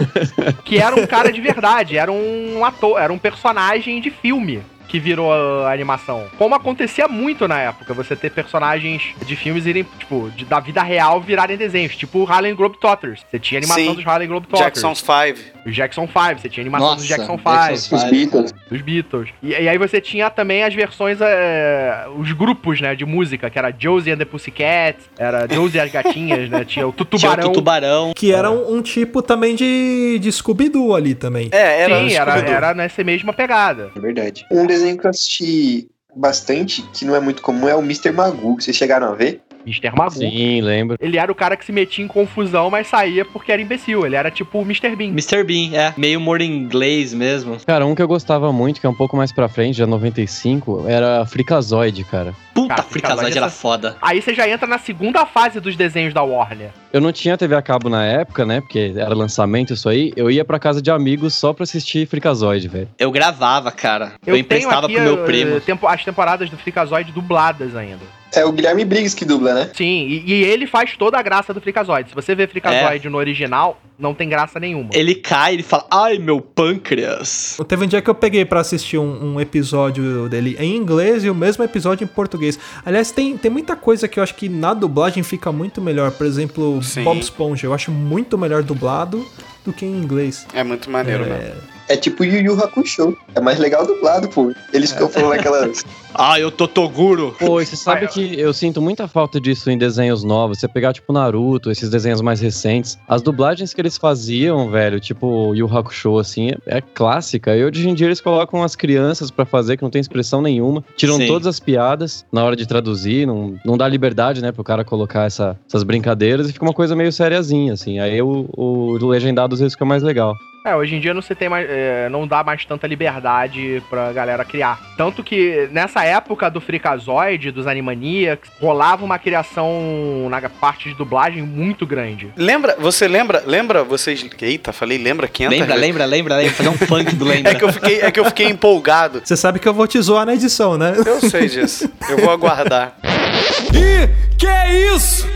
Que era um cara de verdade, era um ator, era um personagem de filme que virou a animação. Como acontecia muito na época, você ter personagens de filmes irem, tipo, de- da vida real virarem desenhos, tipo o Harlem Globetrotters. Você tinha animação Sim. dos Harlem Globetrotters. Jackson's Five. Os Jackson 5, você tinha animação dos Nossa, Jackson 5. Jackson Os Beatles. Dos Beatles. E, e aí você tinha também as versões, é, os grupos, né, de música, que era Josie and the Pussycats, era Josie e as Gatinhas, né, tinha o Tinha Tutubarão. o Tubarão. Que era um, um tipo também de, de Scooby-Doo ali também. É, era Sim, era, era nessa mesma pegada. É verdade. Um desenho que eu assisti bastante, que não é muito comum, é o Mr. Magoo. Vocês chegaram a ver? Mr. Magoo. Sim, lembro. Ele era o cara que se metia em confusão, mas saía porque era imbecil. Ele era tipo o Mr. Bean. Mr. Bean, é. Meio humor inglês mesmo. Cara, um que eu gostava muito, que é um pouco mais pra frente, já 95, era Freakazoid, cara. Puta, Cara, Freakazoid era essa- foda. Aí você já entra na segunda fase dos desenhos da Warner. Eu não tinha TV a cabo na época, né? Porque era lançamento isso aí. Eu ia pra casa de amigos só pra assistir Freakazoid, velho. Eu gravava, cara. Eu, Eu, emprestava aqui pro meu eh, primo. tempo- as temporadas do Freakazoid dubladas ainda. É o Guilherme Briggs que dubla, né? Sim, e, e ele faz toda a graça do Freakazoid. Se você vê Freakazoid no original, não tem graça nenhuma. Ele cai, ele fala, ai, meu pâncreas. Teve um dia que eu peguei pra assistir um, um episódio dele em inglês e o mesmo episódio em português. Aliás, tem, tem muita coisa que eu acho que na dublagem fica muito melhor. Por exemplo, Sim. Bob Esponja. Eu acho muito melhor dublado do que em inglês. É muito maneiro, né? É tipo Yu Yu Hakusho. É mais legal dublado, pô. Eles ficam falando aquelas... Ah, eu tô Toguro. Pô, e você sabe que eu sinto muita falta disso em desenhos novos. Você pegar, tipo, Naruto, esses desenhos mais recentes. As dublagens que eles faziam, velho, tipo Yu Hakusho, assim, é, é clássica. E hoje em dia eles colocam as crianças pra fazer, que não tem expressão nenhuma. Tiram Sim. todas as piadas na hora de traduzir. Não, não dá liberdade, né, pro cara colocar essa- essas brincadeiras. E fica uma coisa meio sériazinha, assim. Aí o, o legendado às vezes fica mais legal. É, hoje em dia não se tem mais, é, não dá mais tanta liberdade pra galera criar. Tanto que nessa época do Freakazoid, dos Animaniacs, rolava uma criação na parte de dublagem muito grande. Lembra, você lembra, lembra, vocês... Eita, falei lembra 500 Lembra, vezes. lembra, lembra, lembra. Fazer um funk do lembra. É que, eu fiquei, é que eu fiquei empolgado. Você sabe que eu vou te zoar na edição, né? Eu sei disso. Eu vou aguardar. Ih, que é isso?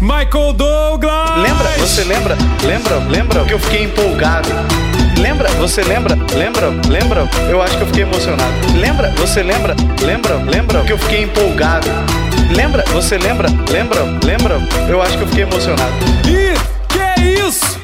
Michael Douglas! Lembra? Você lembra? Lembra? Lembra que eu fiquei empolgado? Lembra? Você lembra? Lembra? Lembra? Eu acho que eu fiquei emocionado. Lembra? Você lembra? Lembra? Lembra que eu fiquei empolgado? Lembra? Você lembra? Lembra? Lembra? Eu acho que eu fiquei emocionado. Ih, que é isso?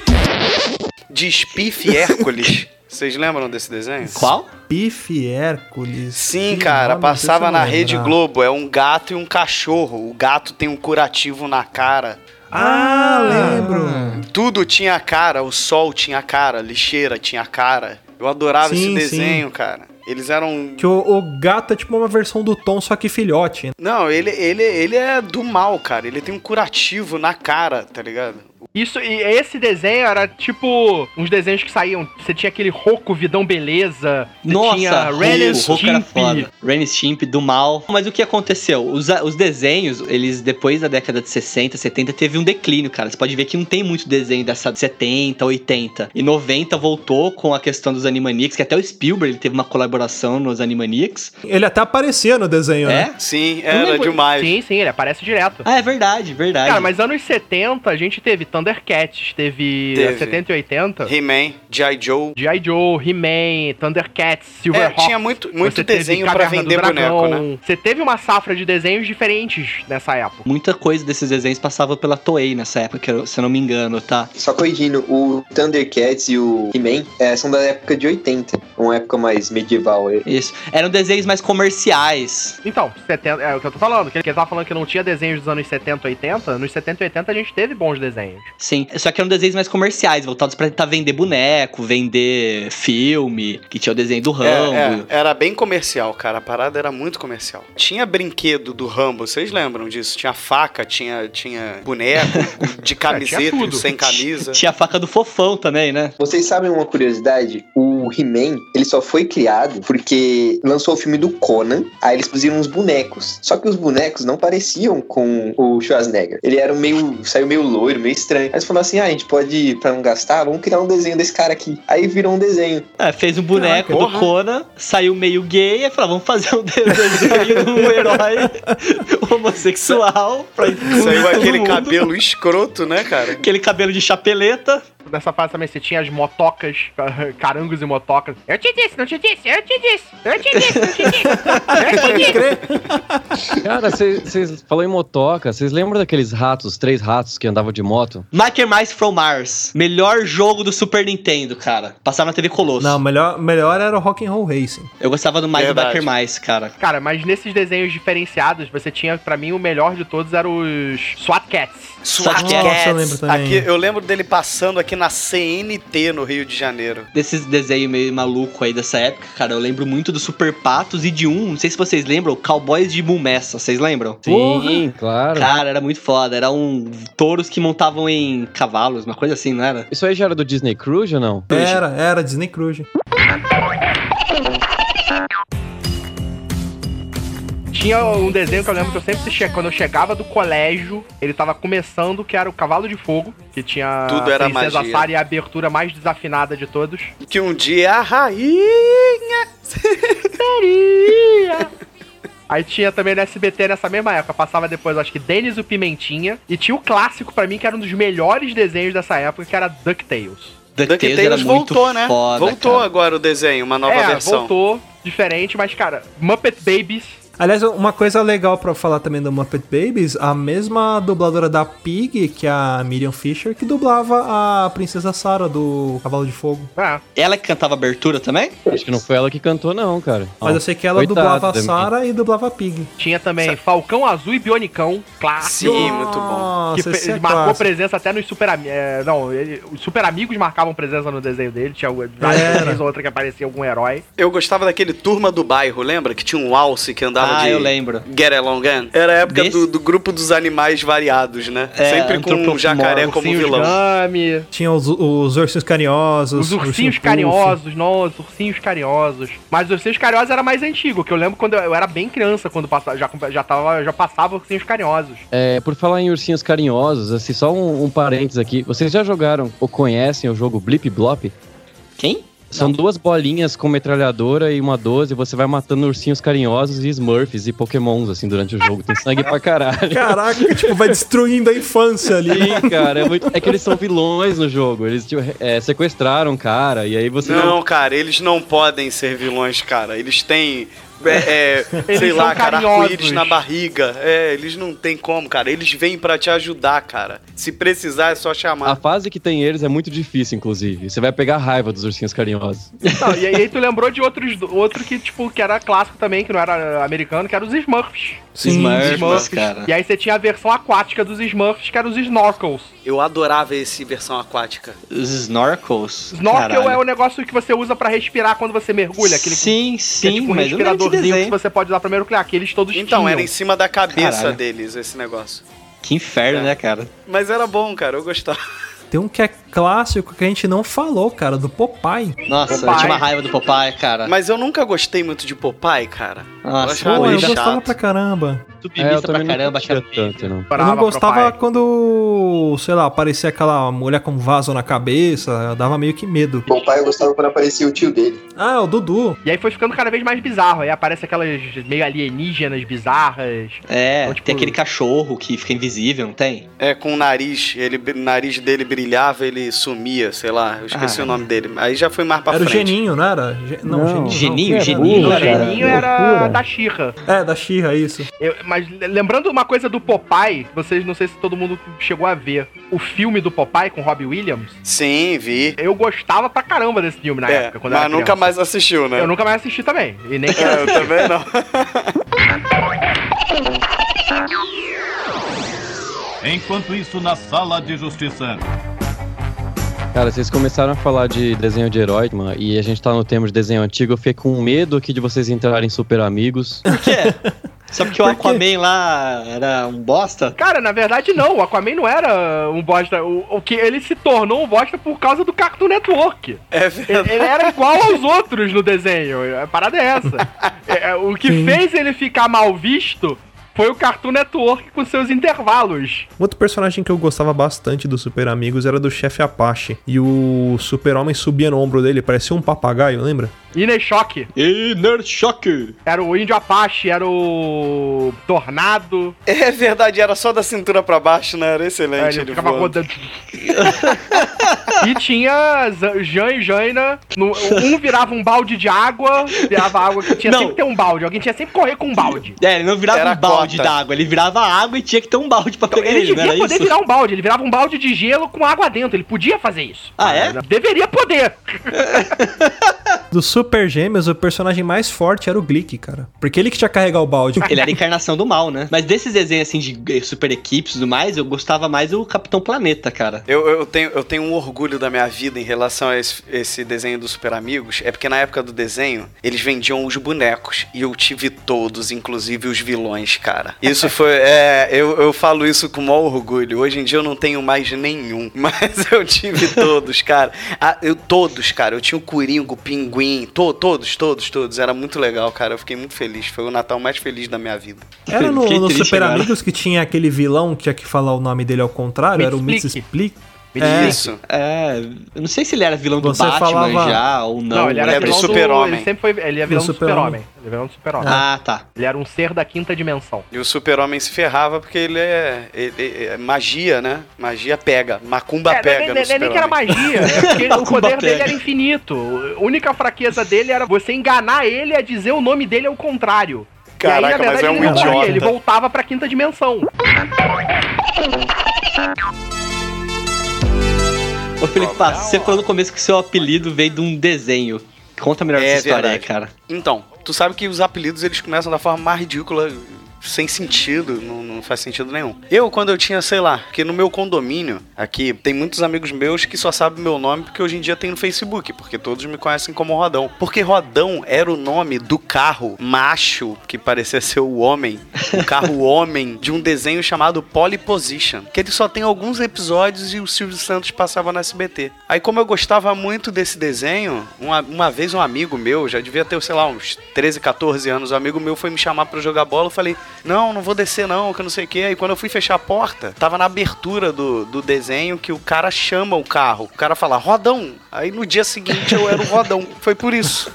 De Spiff e Hércules. Vocês lembram desse desenho? Qual? Bife Hércules. Sim, Que cara, passava na Rede lembrar. Globo. É um gato e um cachorro. O gato tem um curativo na cara. Ah, lembro. Tudo tinha cara, o sol tinha cara, lixeira tinha cara. Eu adorava Sim, esse sim. desenho, cara. Eles eram. Que o, o gato é tipo uma versão do Tom, só que filhote. Não, ele, ele, ele é do mal, cara. Ele tem um curativo na cara, tá ligado? Isso, e esse desenho era tipo uns desenhos que saíam. Você tinha aquele Roco Vidão Beleza. Nossa, tinha Ren Stimpy. foda. Ren Stimpy, do mal. Mas o que aconteceu? Os, os desenhos, eles, depois da década de 60, 70, teve um declínio, cara. Você pode ver que não tem muito desenho dessa de 70, 80. E 90 voltou com a questão dos Animaniacs, que até o Spielberg ele teve uma colaboração nos Animaniacs. Ele até aparecia no desenho, É? né? Sim, era demais. Sim, sim, ele aparece direto. Ah, é verdade, verdade. Cara, mas anos 70 a gente teve Thundercats, teve, Teve. 70 e 80. He-Man, G.I. Joe. G.I. Joe, He-Man, Thundercats, É, Silverhawks. tinha muito, muito Você desenho pra Caverna vender Dragão. boneco, né? Você teve uma safra de desenhos diferentes nessa época. Muita coisa desses desenhos passava pela Toei nessa época, se eu não me engano, tá? Só corrigindo, o Thundercats e o He-Man é, são da época de 80. Uma época mais medieval. é. Isso. Eram desenhos mais comerciais. Então, 70, é o que eu tô falando. Que ele tava falando que não tinha desenhos dos anos 70 e 80. Nos 70 e 80 a gente teve bons desenhos. Sim, só que eram desenhos mais comerciais, voltados pra tentar vender boneco, vender filme, que tinha o desenho do Rambo. É, é, era bem comercial, cara. A parada era muito comercial. Tinha brinquedo do Rambo, vocês lembram disso? Tinha faca, tinha, tinha boneco de camiseta, tudo. sem camisa. Tinha a faca do fofão também, né? Vocês sabem uma curiosidade? O He-Man, ele só foi criado porque lançou o filme do Conan, aí eles puseram uns bonecos. Só que os bonecos não pareciam com o Schwarzenegger. Ele era meio, saiu meio loiro, meio estranho. Aí eles falaram assim, ah, a gente pode, pra não gastar, vamos criar um desenho desse cara aqui. Aí virou um desenho. É, fez um boneco Caraca, do Conan, saiu meio gay, aí falou, vamos fazer um desenho de um herói homossexual pra Saiu aquele mundo. cabelo escroto, né, cara? Aquele cabelo de chapeleta. Nessa fase também você tinha as motocas, carangos e motocas. Eu te disse, não te disse, eu te disse, eu te disse, não te disse. Eu te disse. Cara, vocês falou em motoca, vocês lembram daqueles ratos, três ratos que andavam de moto? Michael Mice from Mars. Melhor jogo do Super Nintendo, cara. Passava na TV Colosso. Não, melhor, melhor era o Rock'n'Roll Racing. Eu gostava do mais do Verdade. Michael Mice, cara. Cara, mas nesses desenhos diferenciados, você tinha, pra mim, o melhor de todos era os SWAT Cats. SWAT Nossa, Cats. eu lembro também. Aqui, eu lembro dele passando aqui na CNT no Rio de Janeiro. Desses desenhos meio maluco aí dessa época, cara, eu lembro muito do Super Patos e de um, não sei se vocês lembram, Cowboys de Bumessa, vocês lembram? Sim, claro. Cara, era muito foda. Eram touros que montavam em cavalos, uma coisa assim, não era? Isso aí já era do Disney Cruise ou não? Era, era Disney Cruise. Tinha um desenho que eu lembro que eu sempre assistia quando eu chegava do colégio, ele tava começando, que era o Cavalo de Fogo, que tinha Tudo era a Princesa magia. Sarah e a abertura mais desafinada de todos. Que um dia a rainha. Aí tinha também no SBT nessa mesma época, passava depois, acho que Denis o Pimentinha, e tinha o clássico pra mim, que era um dos melhores desenhos dessa época, que era DuckTales. DuckTales era DuckTales voltou, né? foda, voltou cara. agora o desenho, uma nova é, versão. voltou, diferente, mas cara, Muppet Babies Aliás, uma coisa legal pra falar também do Muppet Babies, a mesma dubladora da Pig, que é a Miriam Fisher, que dublava a Princesa Sarah do Cavalo de Fogo. Ah, Ela que cantava abertura também? Acho que não foi ela que cantou, não, cara. Mas eu sei que ela Coitado dublava a Sarah e dublava a Pig. Tinha também Falcão Azul e Bionicão, clássico. Sim, muito bom. Nossa, Que é marcou clássico. presença até nos Super Amigos. não, ele- os Super Amigos marcavam presença no desenho dele. Tinha várias vezes ou outra que aparecia algum herói. Eu gostava daquele Turma do Bairro, lembra? Que tinha um alce que andava Ah, de... eu lembro. Get Along Gun. Era a época do, do grupo dos animais variados, né? É, Sempre com um jacaré como vilão. Gummy, Tinha os, os ursinhos carinhosos. os ursinhos carinhosos, nossa, ursinhos carinhosos. Mas os ursinhos carinhosos era mais antigo, que eu lembro quando eu, eu era bem criança, quando passava, já, já, tava, já passava ursinhos carinhosos. É, por falar em ursinhos carinhosos, assim, só um, um parênteses aqui. Vocês já jogaram ou conhecem o jogo Blip Blop? Quem? São duas bolinhas com metralhadora e uma 12, e você vai matando ursinhos carinhosos e Smurfs e Pokémons, assim, durante o jogo. Tem sangue pra caralho. Caraca, tipo, vai destruindo a infância ali. Sim, cara, é, muito- é que eles são vilões no jogo. Eles tipo, é, sequestraram um cara, e aí você. Não, cara, eles não podem ser vilões, cara. Eles têm. É, é, sei lá, cara, carinhosos. arco-íris na barriga. É, eles não tem como, cara. Eles vêm pra te ajudar, cara. Se precisar, é só A chamar. fase que tem eles é muito difícil, inclusive. Você vai pegar raiva dos ursinhos carinhosos. Não, e aí tu lembrou de outros, outro que, tipo, que era clássico também, que não era americano, que era os Smurfs. Sim, Smurfs, cara. E aí você tinha a versão aquática dos Smurfs, que eram os Snorkels. Eu adorava esse versão aquática. Os snorkels. Snorkel Caralho. é o negócio que você usa pra respirar quando você mergulha. Aquele Sim, que é sim, tipo um mas eu lembro de respiradorzinho que desenho. você pode usar pra mergulhar. Aqueles todos Então, tinham. era em cima da cabeça Caralho. deles esse negócio. Que inferno, né, cara? Mas era bom, cara. Eu gostava. Tem um que é clássico que a gente não falou, cara, do Popeye. Nossa, eu Popeye. tinha uma raiva do Popeye, cara. Mas eu nunca gostei muito de Popeye, cara. Nossa, eu achava Pô, eu gostava pra caramba. Submissa pra caramba, tanto, não. Eu não gostava quando, sei lá, aparecia aquela mulher com um vaso na cabeça, dava meio que medo. Meu pai eu gostava quando aparecia o tio dele. Ah, o Dudu. E aí foi ficando cada vez mais bizarro. Aí aparece aquelas meio alienígenas bizarras. É, Então, tipo- tem aquele cachorro que fica invisível, não tem? É, com o nariz. Ele, o nariz dele brilhava, ele sumia, sei lá. Eu esqueci Ah. o nome dele. Aí já foi mais pra Era o frente. Geninho, não era? Ge- Não, Não. Geninho. Geninho, era Geninho, O. Geninho era. Da Xirra. É, da Xirra, isso. Eu- Mas lembrando uma coisa do Popeye, vocês não sei se todo mundo chegou a ver o filme do Popeye com Robbie Williams. Sim, vi. Eu gostava pra caramba desse filme na É, época, quando eu mas era nunca mais assistiu, né? Eu nunca mais assisti também. E nem É, eu também não. Enquanto isso, na sala de justiça. Cara, vocês começaram a falar de desenho de herói, mano, e a gente tá no tema de desenho antigo. Eu fiquei com medo aqui de vocês entrarem super amigos. Por quê? Só porque o Aquaman lá era um bosta? Cara, na verdade não, o Aquaman não era um bosta. O, o que ele se tornou um bosta por causa do Cartoon Network. É Ele, ele era igual aos outros no desenho. A parada é essa. É, é, o que Sim. fez ele ficar mal visto foi o Cartoon Network com seus intervalos. Outro personagem que eu gostava bastante dos Super Amigos era do chefe Apache. E o Super-Homem subia no ombro dele, parecia um papagaio, lembra? Inner Shock. Inner Shock. Era o Índio Apache, era o Tornado. É verdade, era só da cintura pra baixo, né? Era excelente. É, ele ele ficava voando. rodando. e tinha Jan e Jaina. no- um virava um balde de água, virava água que tinha Não. sempre que ter um balde. Alguém tinha sempre que correr com um balde. É, ele não virava Era um balde d'água, ele virava água e tinha que ter um balde pra pegar Ele ele, não devia poder isso? virar um balde, ele virava um balde de gelo com água dentro. Ele podia fazer isso. Ah, é? Deveria poder. Dos Super Gêmeos, o personagem mais forte era o Glick, cara. Porque ele que tinha que carregar o balde. Ele era a encarnação do mal, né? Mas desses desenhos assim de eh, super equipes e tudo mais, eu gostava mais do Capitão Planeta, cara. Eu, eu, tenho, eu tenho um orgulho da minha vida em relação a esse, esse desenho dos Super Amigos. É porque na época do desenho, eles vendiam os bonecos. E eu tive todos, inclusive os vilões, cara. Isso foi. É, eu, eu falo isso com o maior orgulho. Hoje em dia eu não tenho mais nenhum. Mas eu tive todos, cara. Ah, eu, todos, cara. Eu tinha o Coringo, o Pinguim. To, todos, todos, todos. Era muito legal, cara. Eu fiquei muito feliz. Foi o Natal mais feliz da minha vida. Era no, no triste Super agora. Amigos que tinha aquele vilão que tinha que falar o nome dele ao contrário, era o Mitsplik. É, Isso. É, eu não sei se ele era vilão do Você Batman falava- já ou não. Não, ele era ele é do vilão do Super-Homem. Ele sempre foi. Ele é vilão do Super-Homem. Super-Homem. Ele é vilão do Super-Homem. Ah, tá. Ele era um ser da quinta dimensão. E o super-homem se ferrava porque ele é, ele é magia, né? Magia pega. Macumba É, pega nem, no nem, nem que era magia, é porque o poder dele pega. era infinito. A única fraqueza dele era você enganar ele a dizer o nome dele ao contrário. e aí, Caraca, na verdade, mas é um ele não morria, idiota. ele voltava pra quinta dimensão. Ô, Felipe, você falou no começo que seu apelido veio de um desenho. Conta melhor É essa história aí, cara. Então, tu sabe que os apelidos eles começam da forma mais ridícula, sem sentido, não, não faz sentido nenhum. Eu, quando eu tinha, sei lá, porque no meu condomínio aqui, tem muitos amigos meus que só sabem meu nome porque hoje em dia tem no Facebook, porque todos me conhecem como Rodão. Porque Rodão era o nome do carro macho, que parecia ser o homem, o carro homem, de um desenho chamado Polyposition, que ele só tem alguns episódios e o Silvio Santos passava no SBT. Aí, como eu gostava muito desse desenho, uma, uma vez um amigo meu, já devia ter, sei lá, uns 13, 14 anos, um amigo meu foi me chamar pra jogar bola, eu falei, não, não vou descer não, que não sei o que. Aí quando eu fui fechar a porta, tava na abertura do, do desenho que o cara chama o carro. O cara fala, Rodão. Aí no dia seguinte eu era o Rodão. Foi por isso.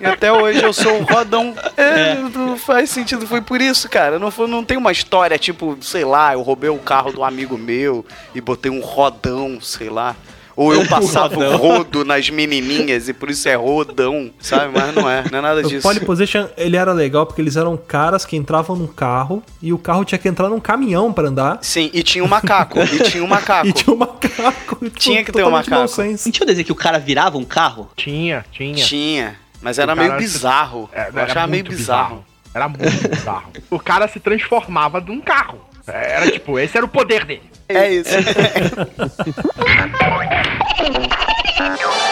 E até hoje eu sou o Rodão. É, não faz sentido, foi por isso, cara. Não, foi, não tem uma história tipo, sei lá, eu roubei o carro do amigo meu e botei um rodão, sei lá. Ou eu passava o rodo nas menininhas e por isso é rodão, sabe? Mas não é, não é nada O disso. Polyposition, ele era legal porque eles eram caras que entravam num carro e o carro tinha que entrar num caminhão pra andar. Sim, e tinha um macaco. E tinha um macaco. E tinha um macaco. Tinha que ter um macaco. nonsense. Não tinha um desenho que o cara virava um carro? Tinha, tinha. Tinha. Mas era O meio bizarro. É, eu achava meio muito bizarro. Era muito bizarro. O cara se transformava num carro. Era tipo, esse era o poder dele. É isso.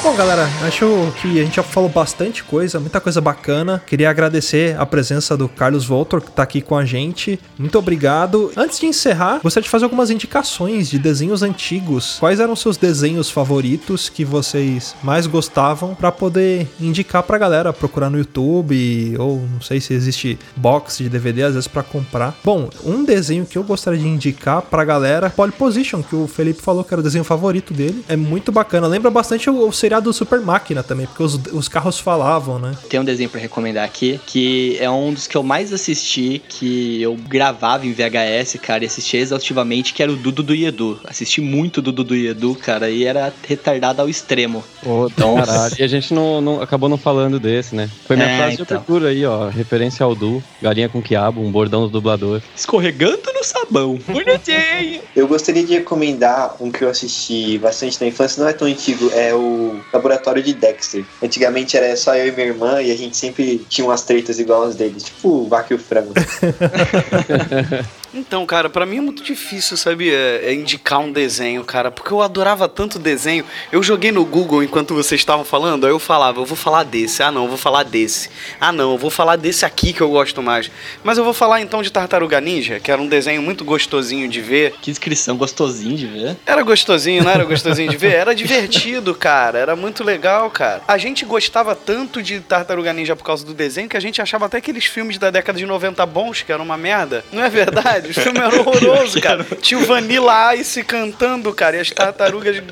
Bom, galera, acho que a gente já falou bastante coisa, muita coisa bacana. Queria agradecer a presença do Carlos Voltor, que tá aqui com a gente. Muito obrigado. Antes de encerrar, gostaria de fazer algumas indicações de desenhos antigos. Quais eram seus desenhos favoritos que vocês mais gostavam pra poder indicar pra galera procurar no YouTube ou não sei se existe box de DVD às vezes pra comprar. Bom, um desenho que eu gostaria de indicar pra galera, Pole Position, que o Felipe falou que era o desenho favorito dele. É muito bacana. Lembra bastante o, o seriado do Super Máquina também, porque os, os carros falavam, né? Tem um desenho pra recomendar aqui, que é um dos que eu mais assisti, que eu gravava em VHS, cara, e assistia exaustivamente, que era o Dudu do Edu. Assisti muito Dudu do Edu, cara, e era retardado ao extremo. Pô, caralho. E a gente não, não- acabou não falando desse, né? Foi minha É, frase de então. abertura aí, ó. Referência ao Du, Galinha com Quiabo, um bordão do dublador. Escorregando no sabão. Bonitinho! Eu gostaria de recomendar um que eu assisti bastante na infância, não é tão antigo, é o Laboratório de Dexter. Antigamente era só eu e minha irmã e a gente sempre tinha umas tretas igual as deles, tipo o Vaca e o Frango. Então, cara, pra mim é muito difícil, sabe, é, é indicar um desenho, cara, porque eu adorava tanto desenho. Eu joguei no Google enquanto vocês estavam falando, aí eu falava, eu vou falar desse, ah não, eu vou falar desse, ah não, eu vou falar desse aqui que eu gosto mais. Mas eu vou falar então de Tartaruga Ninja, que era um desenho muito gostosinho de ver. Que descrição, gostosinho de ver. Era gostosinho, não era gostosinho de ver? Era divertido, cara, era muito legal, cara. A gente gostava tanto de Tartaruga Ninja por causa do desenho que a gente achava até aqueles filmes da década de 90 bons, que era uma merda. Não é verdade? Os filmes eram horrorosos, cara. Tinha o Vanilla Ice cantando, cara, e as tartarugas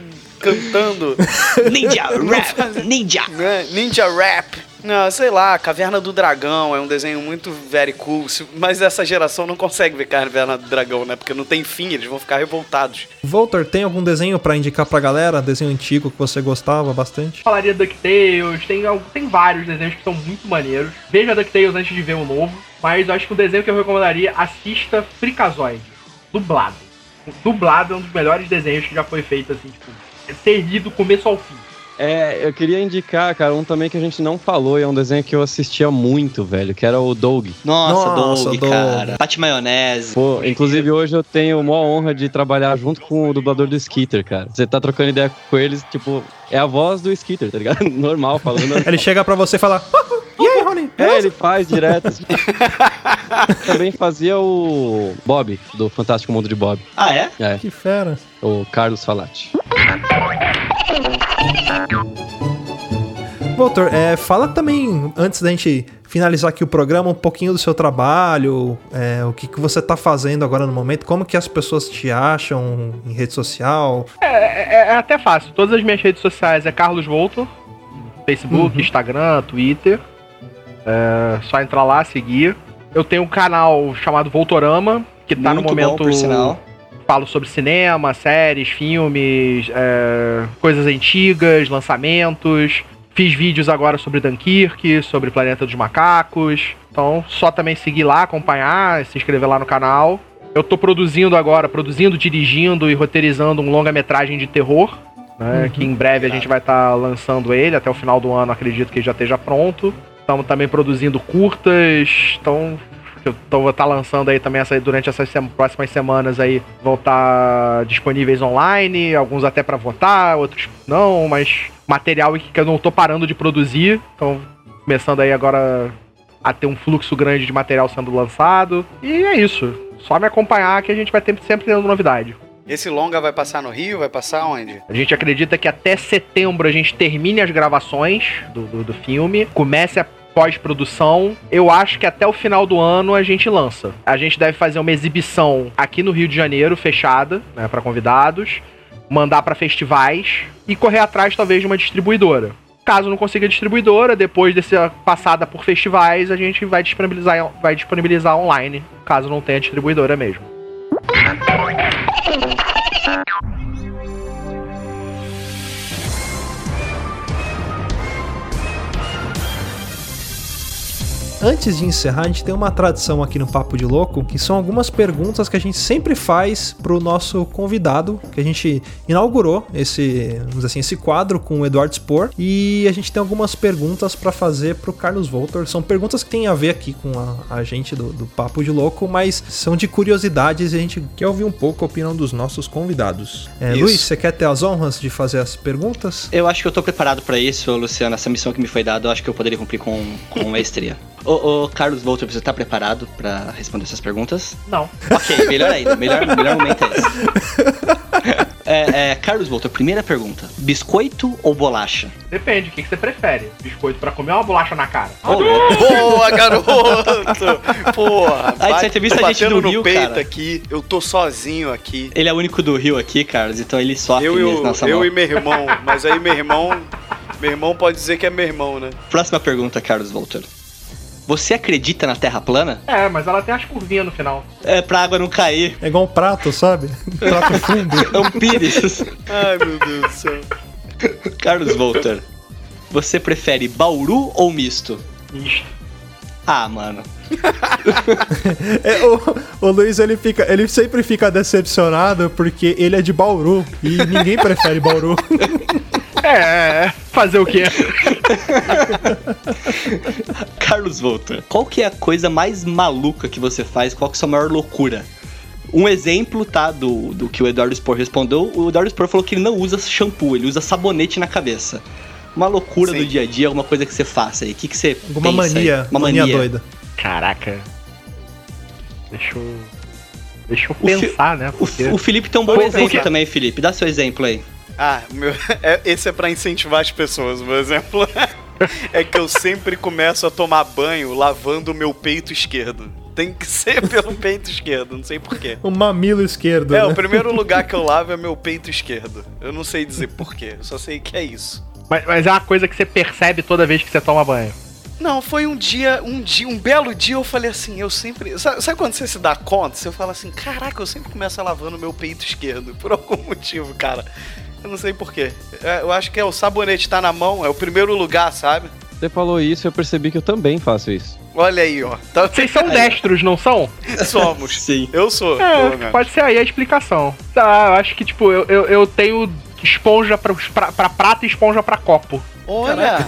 cantando. Ninja Rap! Ninja! Né? Ninja Rap! Não, sei lá, Caverna do Dragão é um desenho muito very cool, mas essa geração não consegue ver Caverna do Dragão, né? Porque não tem fim, eles vão ficar revoltados. Volter, tem algum desenho para indicar pra galera? Desenho antigo que você gostava bastante? Falaria DuckTales, tem, tem vários desenhos que são muito maneiros. Veja DuckTales antes de ver o novo, mas eu acho que o desenho que eu recomendaria, assista Fricazoid, dublado. O dublado é um dos melhores desenhos que já foi feito, assim, tipo, é ser lido começo ao fim. É, eu queria indicar, cara, um também que a gente não falou, e é um desenho que eu assistia muito, velho, que era o Doug. Nossa, Nossa Doug, Doug, cara. Pate maionese. Pô, inclusive hoje eu tenho a maior honra de trabalhar junto com o dublador do Skitter, cara. Você tá trocando ideia com eles, tipo, é a voz do Skitter, tá ligado? Normal, falando. Ele chega pra você e fala. E aí, Rony? É, ele faz direto. Também fazia o Bob, do Fantástico Mundo de Bob. Ah, é? É. Que fera. O Carlos Falati. Voltor, é, fala também, antes da gente finalizar aqui o programa, um pouquinho do seu trabalho, é, o que, que você está fazendo agora no momento, como que as pessoas te acham em rede social. É, é, é até fácil, todas as minhas redes sociais é Carlos Voltor, Facebook, uhum. Instagram, Twitter, é só entrar lá, seguir. Eu tenho um canal chamado Voltorama, que está no momento... Bom, por sinal falo sobre cinema, séries, filmes, é, coisas antigas, lançamentos. Fiz vídeos agora sobre Dunkirk, sobre Planeta dos Macacos. Então, só também seguir lá, acompanhar, se inscrever lá no canal. Eu tô produzindo agora, produzindo, dirigindo e roteirizando um longa-metragem de terror. Né, uhum. Que em breve a gente vai estar tá lançando ele, até o final do ano acredito que já esteja pronto. Estamos também produzindo curtas, vou estar tá lançando aí também essa, durante essas próximas semanas aí, vão estar tá disponíveis online, alguns até para votar, outros não, mas material que eu não tô parando de produzir, então começando aí agora a ter um fluxo grande de material sendo lançado. E é isso. Só me acompanhar que a gente vai ter, sempre tendo novidade. Esse longa vai passar no Rio? Vai passar onde? A gente acredita que até setembro a gente termine as gravações do, do, do filme, comece a pós-produção, eu acho que até o final do ano a gente lança. A gente deve fazer uma exibição aqui no Rio de Janeiro, fechada, né, para convidados, mandar para festivais e correr atrás talvez de uma distribuidora. Caso não consiga distribuidora, depois dessa passada por festivais, a gente vai disponibilizar, vai disponibilizar online, caso não tenha distribuidora mesmo. Thank you. Antes de encerrar, a gente tem uma tradição aqui no Papo de Louco, que são algumas perguntas que a gente sempre faz pro nosso convidado, que a gente inaugurou esse, vamos assim, esse quadro com o Eduardo Spor, e a gente tem algumas perguntas para fazer pro Carlos Voltor. São perguntas que têm a ver aqui com a, a gente do, do, Papo de Louco, mas são de curiosidades e a gente quer ouvir um pouco a opinião dos nossos convidados. É, Luiz, você quer ter as honras de fazer as perguntas? Eu acho que eu tô preparado para isso, Luciano. Essa missão que me foi dada, eu acho que eu poderia cumprir com, com maestria. Ô, ô, Carlos Volter, você tá preparado para responder essas perguntas? Não. Ok, melhor ainda. Melhor, melhor momento é esse. É, é, Carlos Volter, primeira pergunta. Biscoito ou bolacha? Depende, o que, que você prefere? Biscoito pra comer ou uma bolacha na cara? Oh, boa, garoto! Porra! Aí você entrevista a gente do no Rio, peito cara. aqui. Eu tô sozinho aqui. Ele é o único do Rio aqui, Carlos, então ele sofre eu, eu, nossa Eu mão. e meu irmão, mas aí meu irmão... Meu irmão pode dizer que é meu irmão, né? Próxima pergunta, Carlos Volter. Você acredita na Terra plana? É, mas ela tem as curvinhas no final. É pra água não cair. É igual um prato, sabe? Um prato fundo. é um pires. Ai, meu Deus do céu. Carlos Volter, você prefere Bauru ou misto? Misto. Ah, mano. é, o, o Luiz ele fica, ele sempre fica decepcionado porque ele é de Bauru e ninguém prefere Bauru. É, fazer o quê? Carlos Volta, qual que é a coisa mais maluca que você faz? Qual que é a sua maior loucura? Um exemplo, tá, do, do que o Eduardo Spor respondeu, o Eduardo Spor falou que ele não usa shampoo, ele usa sabonete na cabeça. Uma loucura Sim. do dia a dia, alguma coisa que você faça aí. O que, que você Alguma pensa aí? mania, Uma mania, mania doida. Caraca. Deixa eu. Deixa eu O Fi- pensar, né? O, Porque... o Felipe tem um bom Pô, exemplo porque- também, Felipe. Dá seu exemplo aí. Ah, meu, é- esse é pra incentivar as pessoas. O meu exemplo é que eu sempre começo a tomar banho lavando o meu peito esquerdo. Tem que ser pelo peito esquerdo, não sei porquê. O mamilo esquerdo. É, né? o primeiro lugar que eu lavo é meu peito esquerdo. Eu não sei dizer porquê, eu só sei que é isso. Mas, mas é uma coisa que você percebe toda vez que você toma banho. Não, foi um dia, um dia, um belo dia eu falei assim, eu sempre. Sabe, sabe quando você se dá conta? Você fala assim, caraca, eu sempre começo lavando meu peito esquerdo. Por algum motivo, cara. Eu não sei porquê. É, eu acho que é o sabonete tá na mão, é o primeiro lugar, sabe? Você falou isso e eu percebi que eu também faço isso. Olha aí, ó. Tá... Vocês são destros, não são? Somos. Sim. Eu sou. É, pode ser aí a explicação. Tá, eu acho que, tipo, eu, eu, eu tenho esponja pra, pra, pra prata e esponja pra copo. Olha,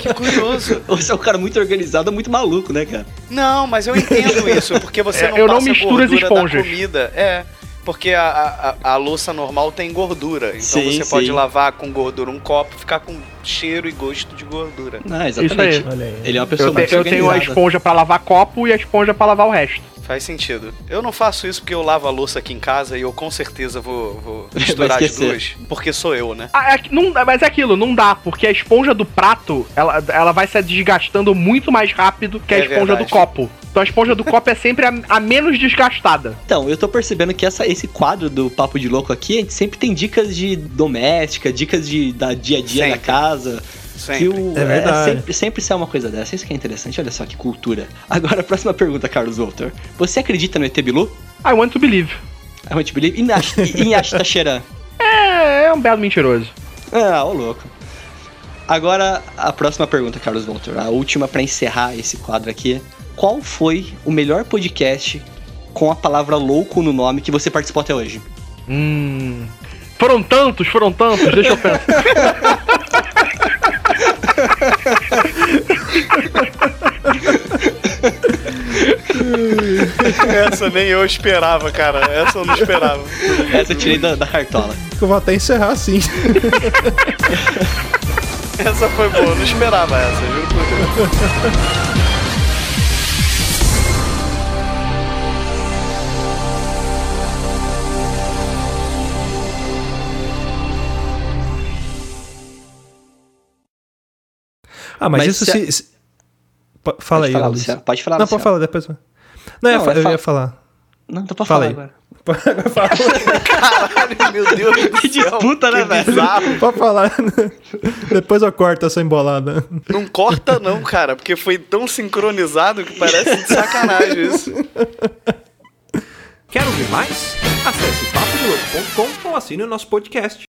que curioso. Você é um cara muito organizado, muito maluco, né, cara? Não, mas eu entendo isso, porque você É, não eu não misturo as esponjas. comida. É, porque a, a, a- louça normal tem gordura. Então Sim, você sim. pode lavar com gordura um copo e ficar com cheiro e gosto de gordura. Ah, Isso exatamente. Olha aí. Ele é uma pessoa Eu, te- eu tenho a esponja pra lavar copo e a esponja pra lavar o resto. Faz sentido. Eu não faço isso porque eu lavo a louça aqui em casa e eu com certeza vou, vou misturar as duas. Porque sou eu, né? Ah, é não, mas é aquilo, não dá, porque a esponja do prato, ela, ela vai se desgastando muito mais rápido que a É esponja verdade. do copo. Então a esponja do copo é sempre a, a menos desgastada. Então, eu tô percebendo que essa, esse quadro do Papo de Louco aqui, a gente sempre tem dicas de doméstica, dicas de, da dia a dia da Sempre. casa. Sempre. O, É verdade. sempre, sempre sai uma coisa dessa. Isso que é interessante. Olha só que cultura. Agora, a próxima pergunta, Carlos Walter. Você acredita no ET Bilu? I want to believe. I want to believe. Em Ashtasheran? É, é um belo mentiroso. Ah, ô louco. Agora, a próxima pergunta, Carlos Walter. A última pra encerrar esse quadro aqui. Qual foi o melhor podcast com a palavra louco no nome que você participou até hoje? Hum. Foram tantos, foram tantos, deixa eu pensar. Essa nem eu esperava, cara. Essa eu não esperava. Essa eu tirei da, da cartola. Eu vou até encerrar assim. Essa foi boa, eu não esperava essa, juro Ah, mas, Mas isso se- se. Fala Pode aí, falar. Luciano. Pode falar, Não, pode Luciano. falar depois. Não, eu, ia Não, eu falar. ia falar. Não, tô pra Fala falar aí. agora. Caralho, meu Deus do Que céu. disputa, né, que velho? Pode falar. Depois eu corto essa embolada. Não corta não, cara, porque foi tão sincronizado que parece de sacanagem isso. Quer ouvir mais? Acesse papodelouco.com ou assine o nosso podcast.